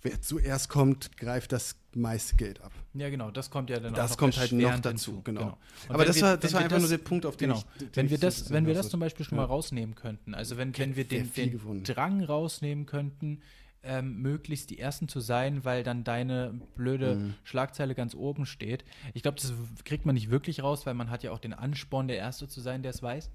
wer zuerst kommt, greift das meiste Geld ab. ja, genau, das kommt ja dann Das auch noch kommt halt noch dazu, hinzu. genau. Und Aber das wir- war, das war einfach nur der Punkt, auf den genau. ich. den Wenn ich wir das, wenn wir das zum. Beispiel schon Ja. mal rausnehmen könnten, also wenn, wenn wir den, den. Drang rausnehmen könnten, ähm, möglichst die Ersten zu sein, weil dann deine blöde Mhm. Schlagzeile ganz oben steht. Ich glaube, das kriegt man nicht wirklich raus, weil man hat ja auch den Ansporn, der Erste zu sein, der es weiß.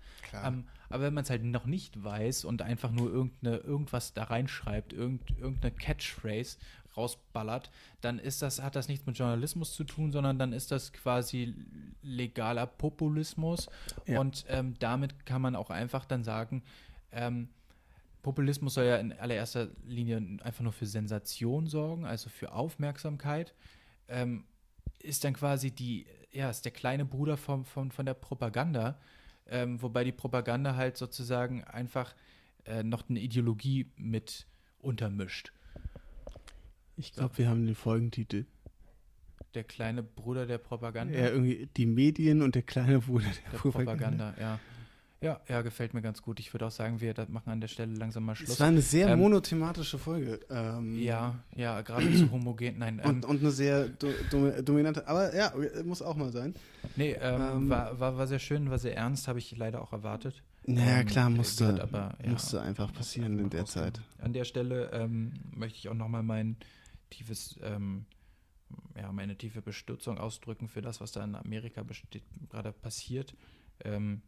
Ähm, aber wenn man es halt noch nicht weiß und einfach nur irgendeine, irgendwas da reinschreibt, irgend, irgendeine Catchphrase rausballert, dann ist das, hat das nichts mit Journalismus zu tun, sondern dann ist das quasi legaler Populismus. Ja. Und ähm, damit kann man auch einfach dann sagen, ähm, Populismus soll ja in allererster Linie einfach nur für Sensation sorgen, also für Aufmerksamkeit. Ähm, ist dann quasi die, ja, ist der kleine Bruder vom, vom, von der Propaganda, ähm, wobei die Propaganda halt sozusagen einfach äh, noch eine Ideologie mit untermischt. Ich glaube, wir haben den Folgentitel. Der kleine Bruder der Propaganda. Ja, irgendwie die Medien und der kleine Bruder der, der Propaganda. Propaganda, ja. Ja, ja, gefällt mir ganz gut. Ich würde auch sagen, wir machen an der Stelle langsam mal Schluss. Es war eine sehr Ähm, monothematische Folge. Ähm, ja, ja, gerade zu homogen. Nein, ähm, Und, und eine sehr do, do, dominante, aber ja, muss auch mal sein. nee, ähm, ähm, war, war, war sehr schön, war sehr ernst, habe ich leider auch erwartet. Naja, Ähm, klar, gehört musste, aber, ja, musste einfach passieren in der. Zeit. An der Stelle möchte ich auch nochmal mein tiefes, ähm, ja, meine tiefe Bestürzung ausdrücken für das, was da in Amerika gerade passiert. Ähm,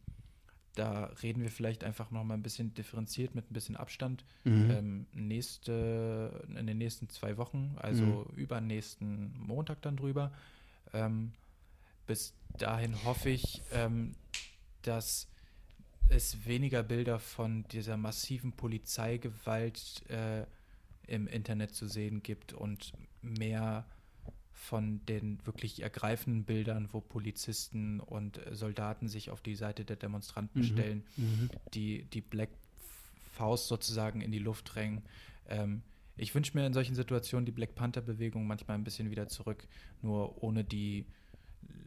da reden wir vielleicht einfach nochmal ein bisschen differenziert mit ein bisschen Abstand. Mhm. Ähm, nächste, in den nächsten zwei Wochen, also übernächsten Montag dann drüber. Ähm, bis dahin hoffe ich, ähm, dass es weniger Bilder von dieser massiven Polizeigewalt äh, im Internet zu sehen gibt und mehr von den wirklich ergreifenden Bildern, wo Polizisten und äh, Soldaten sich auf die Seite der Demonstranten Mhm. stellen, Mhm. die die Black Faust sozusagen in die Luft drängen. Ähm, ich wünsche mir in solchen Situationen die Black Panther-Bewegung manchmal ein bisschen wieder zurück, nur ohne die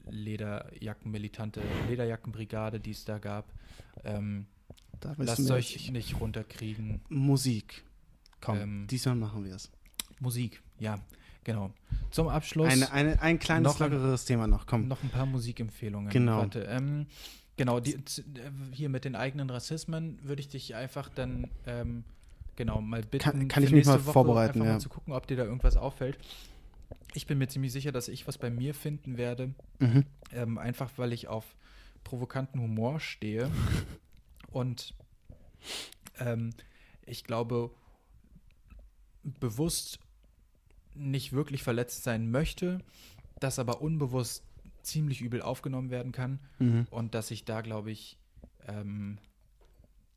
Lederjacken, militante Lederjackenbrigade, die es da gab. Ähm, lasst euch ich. nicht runterkriegen. Musik. Komm, Ähm, diesmal machen wir es. Musik, ja, genau. Zum Abschluss Eine, eine, ein kleines, noch lockeres Thema noch. Komm. noch ein paar Musikempfehlungen. Genau. Warte, ähm, genau, die, hier mit den eigenen Rassismen würde ich dich einfach dann ähm, genau mal bitten, Kann- kann ich mich nächste mal Woche vorbereiten, einfach ja. mal zu gucken, ob dir da irgendwas auffällt. Ich bin mir ziemlich sicher, dass ich was bei mir finden werde, Mhm. ähm, einfach weil ich auf provokanten Humor stehe und ähm, ich glaube bewusst nicht wirklich verletzt sein möchte, das aber unbewusst ziemlich übel aufgenommen werden kann Mhm. und dass ich da, glaube ich, ähm,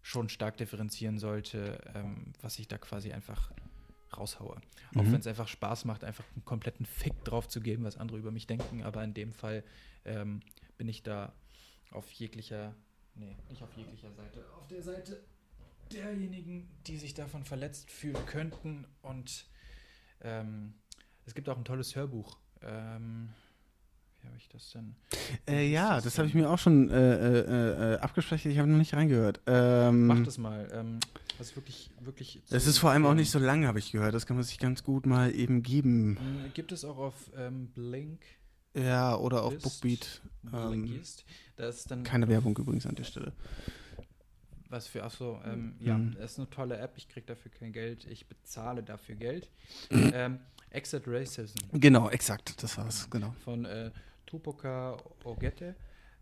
schon stark differenzieren sollte, ähm, was ich da quasi einfach raushaue. Auch Mhm. wenn es einfach Spaß macht, einfach einen kompletten Fick drauf zu geben, was andere über mich denken, aber in dem Fall ähm, bin ich da auf jeglicher, nee, nicht auf jeglicher Seite, auf der Seite derjenigen, die sich davon verletzt fühlen könnten und ähm, es gibt auch ein tolles Hörbuch. Ähm, wie habe ich das denn? Äh, ja, das das habe ich mir auch schon äh, äh, äh, abgespeichert. Ich habe noch nicht reingehört. Ähm, Mach das mal. Ähm, das ist wirklich, wirklich. Es ist vor allem auch nicht so lang, habe ich gehört. Das kann man sich ganz gut mal eben geben. Mm, Gibt es auch auf ähm, Blink. Ja, oder auf Bookbeat. Ähm, Blinkist. Da ist dann keine Werbung übrigens an der Stelle. Was für, achso, ähm, ja, Mhm. das ist eine tolle App. Ich kriege dafür kein Geld. Ich bezahle dafür Geld. ähm, Exit Racism Genau, exakt, das war's, genau. von äh, Tupoka Ogette.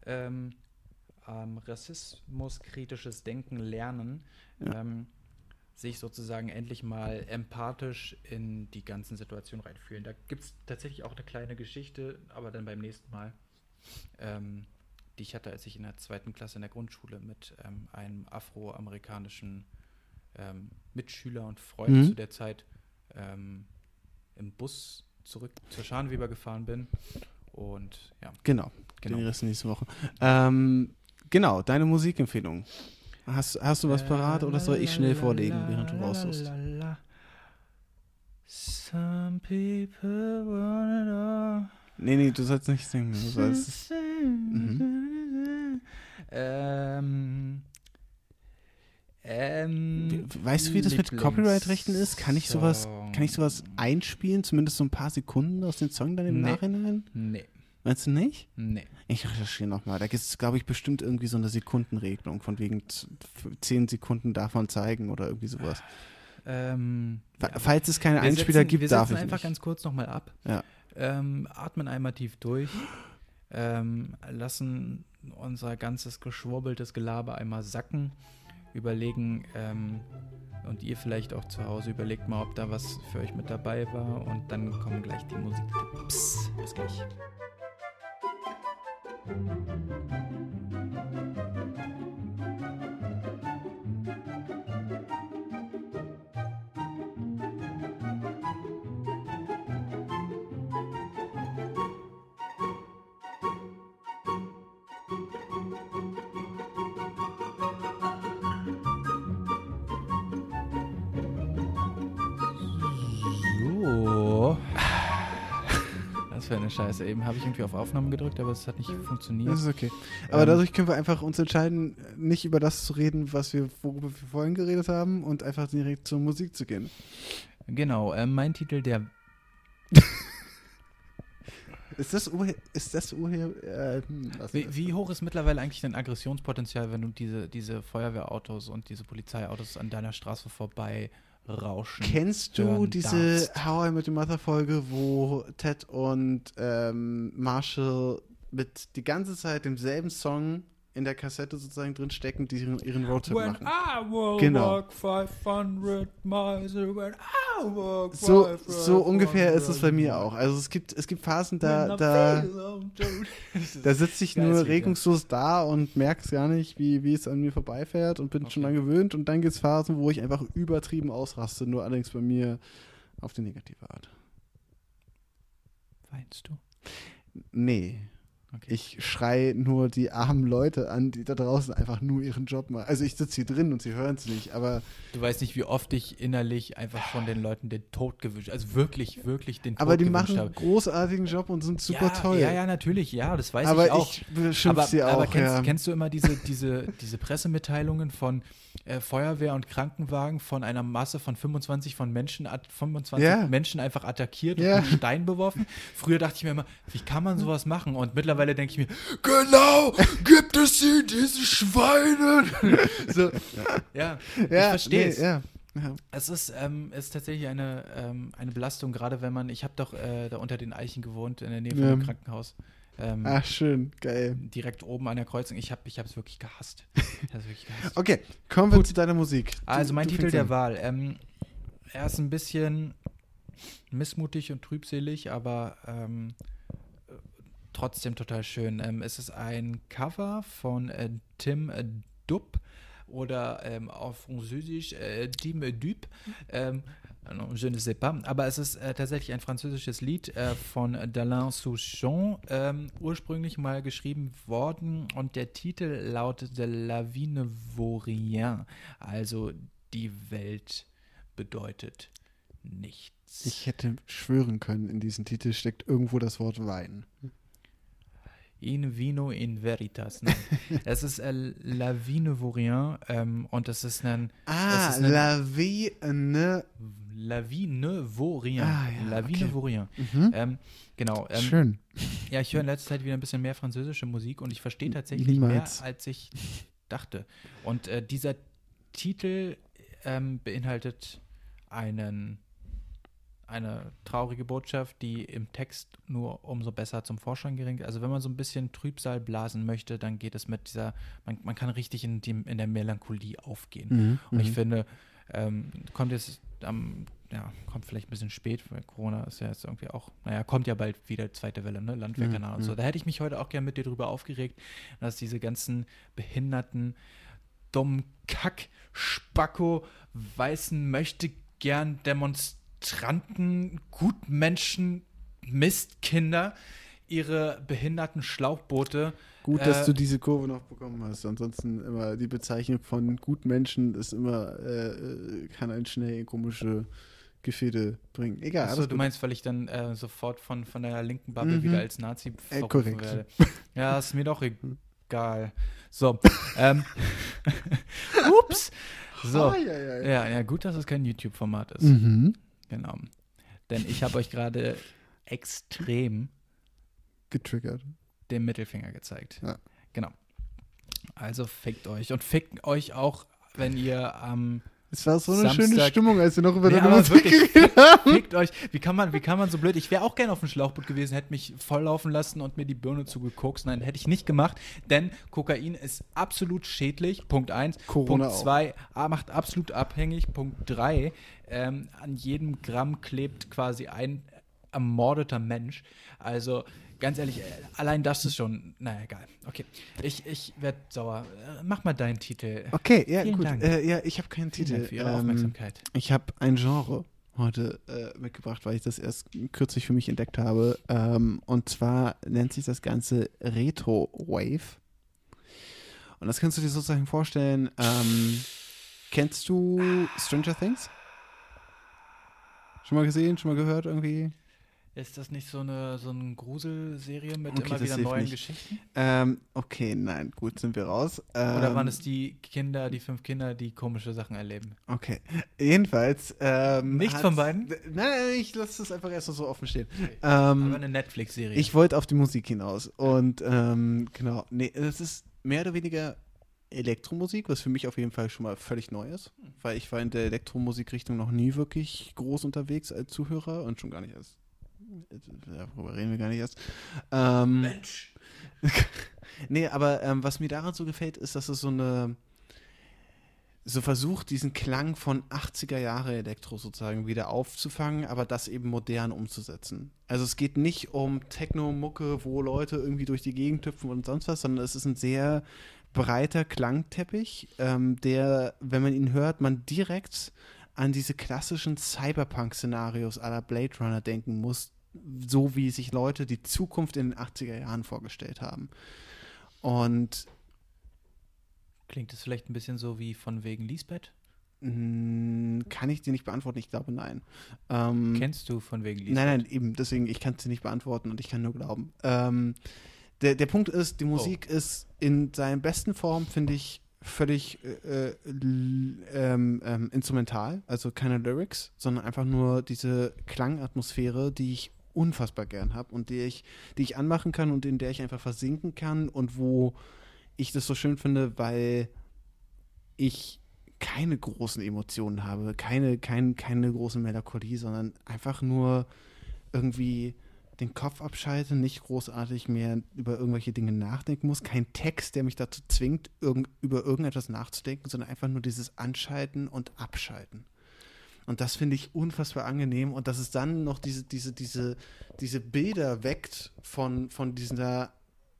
Ähm, ähm, Rassismuskritisches Denken lernen. Ja. Ähm, sich sozusagen endlich mal empathisch in die ganzen Situationen reinfühlen. Da gibt es tatsächlich auch eine kleine Geschichte, aber dann beim nächsten Mal, ähm, die ich hatte, als ich in der zweiten Klasse in der Grundschule mit ähm, einem afroamerikanischen ähm, Mitschüler und Freund Mhm. zu der Zeit ähm, im Bus zurück zur Scharnweber gefahren bin. Und ja, Genau, Genau. den Rest nächste Woche. Ähm, genau, deine Musikempfehlung. Hast, hast du was parat oder soll ich schnell vorlegen, während du raussuchst? Some people want it all. Nee, nee, du sollst nicht singen. Du sollst, Mhm. Ähm, ähm, We- weißt du, wie das mit Copyright-Rechten ist? Kann ich sowas, kann ich sowas einspielen? Zumindest so ein paar Sekunden aus dem Song dann im Nee. Nachhinein? Nee, Meinst du nicht? nee. Ich recherchiere nochmal. Da gibt es, glaube ich, bestimmt irgendwie so eine Sekundenregelung, von wegen z- f- 10 Sekunden davon zeigen oder irgendwie sowas. Ähm, ja. Falls es keine Wir Einspieler setzen, gibt, wir darf setzen ich einfach nicht. ganz kurz nochmal ab. Ja. Ähm, atmen einmal tief durch. Ähm, lassen unser ganzes geschwurbeltes Gelaber einmal sacken. Überlegen, ähm, und ihr vielleicht auch zu Hause, überlegt mal, ob da was für euch mit dabei war. Und dann kommen gleich die Musiktipps. Bis gleich. Scheiße. Eben habe ich irgendwie auf Aufnahmen gedrückt, aber es hat nicht funktioniert. Das ist okay. Aber Ähm, dadurch können wir einfach uns entscheiden, nicht über das zu reden, was wir, worüber wir vorhin geredet haben und einfach direkt zur Musik zu gehen. Genau, ähm, mein Titel, der Ist das Urhe ist das Urhe äh, Wie, wie hoch ist mittlerweile eigentlich dein Aggressionspotenzial, wenn du diese, diese Feuerwehrautos und diese Polizeiautos an deiner Straße vorbei rauschen? Kennst du diese darfst? How I Met Your Mother Folge, wo Ted und ähm, Marshall mit die ganze Zeit demselben Song in der Kassette sozusagen drin stecken, die ihren, ihren Roadtrip When machen? I will Genau. walk 500 miles, when I walk So, 500 so ungefähr ist es bei mir auch. Also es gibt, es gibt Phasen, da, da, da sitze ich nur regungslos da und merke es gar nicht, wie, wie es an mir vorbeifährt und bin schon Okay. dran gewöhnt. Und dann gibt es Phasen, wo ich einfach übertrieben ausraste, nur allerdings bei mir auf die negative Art. Weinst du? Nee. Okay. Ich schrei nur die armen Leute an, die da draußen einfach nur ihren Job machen. Also ich sitze hier drin und sie hören es nicht, aber, Du weißt nicht, wie oft ich innerlich einfach von den Leuten den Tod gewünscht, also wirklich, wirklich den Tod aber die machen einen großartigen Job und sind super ja, toll. Ja, ja, natürlich, ja, das weiß aber ich auch. ich beschimpfe aber, sie auch. aber kennst, ja. kennst du immer diese, diese, diese Pressemitteilungen von äh, Feuerwehr und Krankenwagen von einer Masse von 25 von Menschen, at- 25 Ja. Menschen einfach attackiert und mit Stein beworfen? Früher dachte ich mir immer, wie kann man sowas machen? Und mittlerweile denke ich mir, genau, gibt es sie, diese Schweine? so, ja, ich ja, verstehe es. nee, ja. Ja. Es ist, ähm, ist tatsächlich eine, ähm, eine Belastung, gerade wenn man, ich habe doch äh, da unter den Eichen gewohnt, in der Nähe von Ja. dem Krankenhaus. Ähm, Ach, schön, geil. direkt oben an der Kreuzung. Ich habe es wirklich gehasst. Ich hab's wirklich gehasst. Okay, kommen wir Gut. zu deiner Musik. Du- Also mein Titel der an. Wahl. Ähm, er ist ein bisschen missmutig und trübselig, aber ähm, äh, trotzdem total schön. Ähm, es ist ein Cover von äh, Tim äh, Dupp oder ähm, auf Französisch äh, Tim Dup. Ähm, je ne sais pas. Aber es ist äh, tatsächlich ein französisches Lied äh, von d'Alain Souchon, ähm, ursprünglich mal geschrieben worden und der Titel lautete La vie ne vaut rien. Also die Welt bedeutet nichts. Ich hätte schwören können, in diesem Titel steckt irgendwo das Wort Wein. In vino in veritas. Nein. es ist äh, La vie ne vaut rien ähm, und es ist ein Ah, ist eine- La Vie ne. La vie ne vaut rien. Ah, ja, La vie okay. ne vaut rien. Mhm. Ähm, genau. Ähm, Schön. Ja, ich höre in letzter Zeit wieder ein bisschen mehr französische Musik und ich verstehe tatsächlich Niemals. mehr, als ich dachte. Und äh, dieser Titel ähm, beinhaltet einen, eine traurige Botschaft, die im Text nur umso besser zum Vorschein geringt. Also wenn man so ein bisschen Trübsal blasen möchte, dann geht es mit dieser, man, man kann richtig in, die, in der Melancholie aufgehen. Mhm. Und ich mhm. finde, ähm, kommt jetzt am, ja, kommt vielleicht ein bisschen spät, weil Corona ist ja jetzt irgendwie auch, naja, kommt ja bald wieder zweite Welle, ne? Landwehrkanal Mhm, und so. mhm. Da hätte ich mich heute auch gerne mit dir drüber aufgeregt, dass diese ganzen behinderten, dummen Kack, Spacko, weißen, möchte gern Demonstranten, Gutmenschen, Mistkinder ihre behinderten Schlauchboote Gut, dass äh, du diese Kurve noch bekommen hast. Ansonsten immer die Bezeichnung von Gutmenschen ist immer, äh, äh, kann einen schnell komische Gefilde bringen. Egal. Achso, du meinst, weil ich dann äh, sofort von, von der linken Bubble Mhm. wieder als Nazi verrufen korrekt. werde. Ja, ist mir doch egal. So. ähm. Ups. So. Ah, ja, ja, ja. Ja, ja, gut, dass es kein YouTube-Format ist. Mhm. Genau. Denn ich habe euch gerade extrem Getriggert. den Mittelfinger gezeigt. Ja. Genau. Also fickt euch. Und fickt euch auch, wenn ihr am Es war so eine schöne Stimmung, als wir noch über Nee, deine Musik geredet haben. Fickt euch. Wie kann man, wie kann man so blöd? Ich wäre auch gerne auf dem Schlauchboot gewesen, hätte mich volllaufen lassen und mir die Birne zugekokst. Nein, hätte ich nicht gemacht, denn Kokain ist absolut schädlich. Punkt 1. Corona Punkt auch. 2 macht absolut abhängig. Punkt 3. Ähm, an jedem Gramm klebt quasi ein ermordeter Mensch. Also ganz ehrlich, äh, allein das ist schon, naja, egal. Okay, ich, ich werde sauer. Äh, Mach mal deinen Titel. Okay, ja, Vielen gut. Äh, ja, ich habe keinen Vielen Titel. Für Ihre Ähm, Aufmerksamkeit. Ich habe ein Genre heute äh, mitgebracht, weil ich das erst kürzlich für mich entdeckt habe. Ähm, und zwar nennt sich das Ganze Retro Wave. Und das kannst du dir sozusagen vorstellen. Ähm, kennst du Stranger Things? Schon mal gesehen, schon mal gehört irgendwie? Ist das nicht so eine, so eine Gruselserie mit Okay, immer wieder neuen nicht. Geschichten? Ähm, okay, nein, gut, sind wir raus. Ähm, Oder waren es die Kinder, die fünf Kinder, die komische Sachen erleben? Okay, jedenfalls. Ähm, Nichts von beiden? Nein, ich lasse das einfach erst so offen stehen. Aber Ähm, eine Netflix-Serie. ich wollte auf die Musik hinaus. Und ähm, genau, nee, es ist mehr oder weniger Elektromusik, was für mich auf jeden Fall schon mal völlig neu ist. Weil ich war in der Elektromusikrichtung noch nie wirklich groß unterwegs als Zuhörer und schon gar nicht als. Darüber reden wir gar nicht erst. Ähm, Mensch. Nee, aber ähm, was mir daran so gefällt, ist, dass es so eine so versucht, diesen Klang von 80er Jahre Elektro sozusagen wieder aufzufangen, aber das eben modern umzusetzen. Also es geht nicht um Techno-Mucke, wo Leute irgendwie durch die Gegend hüpfen und sonst was, sondern es ist ein sehr breiter Klangteppich, ähm, der, wenn man ihn hört, man direkt an diese klassischen Cyberpunk-Szenarios aller Blade Runner denken muss, so, wie sich Leute die Zukunft in den 80er Jahren vorgestellt haben. Und Klingt es vielleicht ein bisschen so wie von wegen Lisbeth? mh, mm, kann ich dir nicht beantworten? Ich glaube, nein. Ähm, Kennst du von wegen Lisbeth? Nein, nein, eben, deswegen, ich kann es dir nicht beantworten und ich kann nur glauben. Ähm, der, der Punkt ist, die Musik ist in seiner besten Form, finde ich, völlig äh, äh, ähm, ähm, instrumental, also keine Lyrics, sondern einfach nur diese Klangatmosphäre, die ich unfassbar gern habe und die ich, die ich anmachen kann und in der ich einfach versinken kann und wo ich das so schön finde, weil ich keine großen Emotionen habe, keine, kein, keine große Melancholie, sondern einfach nur irgendwie den Kopf abschalte, nicht großartig mehr über irgendwelche Dinge nachdenken muss, kein Text, der mich dazu zwingt, irgend, über irgendetwas nachzudenken, sondern einfach nur dieses Anschalten und Abschalten. Und das finde ich unfassbar angenehm und dass es dann noch diese, diese, diese, diese Bilder weckt von, von dieser,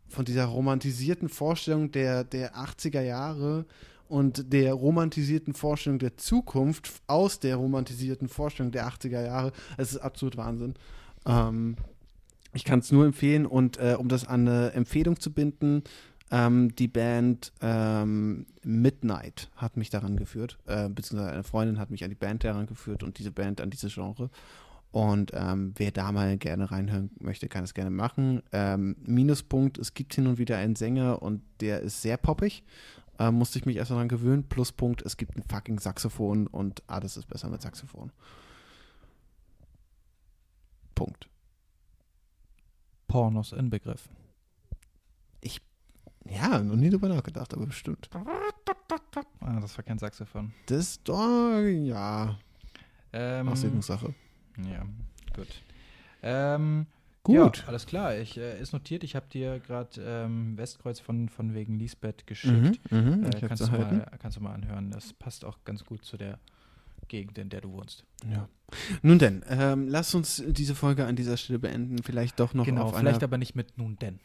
von dieser romantisierten Vorstellung der, der 80er Jahre und der romantisierten Vorstellung der Zukunft aus der romantisierten Vorstellung der 80er Jahre. Es ist absolut Wahnsinn. Ähm, ich kann es nur empfehlen und äh, um das an eine Empfehlung zu binden, ähm, die Band ähm, Midnight hat mich daran geführt, äh, beziehungsweise eine Freundin hat mich an die Band daran geführt und diese Band an dieses Genre. Und ähm, wer da mal gerne reinhören möchte, kann es gerne machen. Ähm, Minuspunkt, es gibt hin und wieder einen Sänger und der ist sehr poppig. Ähm, musste ich mich erst daran gewöhnen. Pluspunkt, es gibt ein fucking Saxophon und alles ist besser mit Saxophon. Punkt. Pornos inbegriffen. Ja, noch nie drüber nachgedacht, aber bestimmt. Ah, das war kein Saxophon. Das doch, ja, Ähm, Auslegungssache. ja, gut. Ähm, Gut. Ja, alles klar. Ich, äh, ist notiert. Ich habe dir gerade ähm, Westkreuz von, von wegen Lisbeth geschickt. mhm, Äh, ich hab's kannst, du mal, kannst du mal anhören. Das passt auch ganz gut zu der Gegend, in der du wohnst. Ja. Nun denn, ähm, lass uns diese Folge an dieser Stelle beenden. Vielleicht doch noch genau, auf vielleicht einer... aber nicht mit nun denn.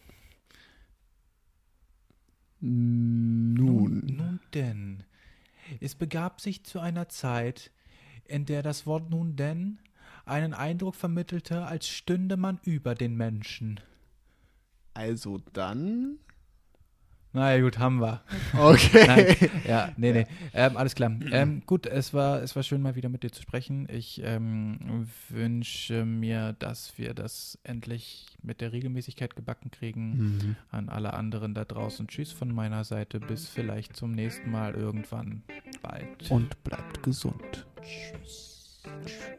Nun. Nun denn. Es begab sich zu einer Zeit, in der das Wort nun denn einen Eindruck vermittelte, als stünde man über den Menschen. Also dann... Na ja, gut, haben wir. Okay. Nein, ja, nee, nee. Ähm, alles klar. Ähm, gut, es war, es war schön, mal wieder mit dir zu sprechen. Ich ähm, wünsche mir, dass wir das endlich mit der Regelmäßigkeit gebacken kriegen. Mhm. An alle anderen da draußen. Tschüss von meiner Seite. Bis vielleicht zum nächsten Mal irgendwann bald. Und bleibt gesund. Tschüss. Tschüss.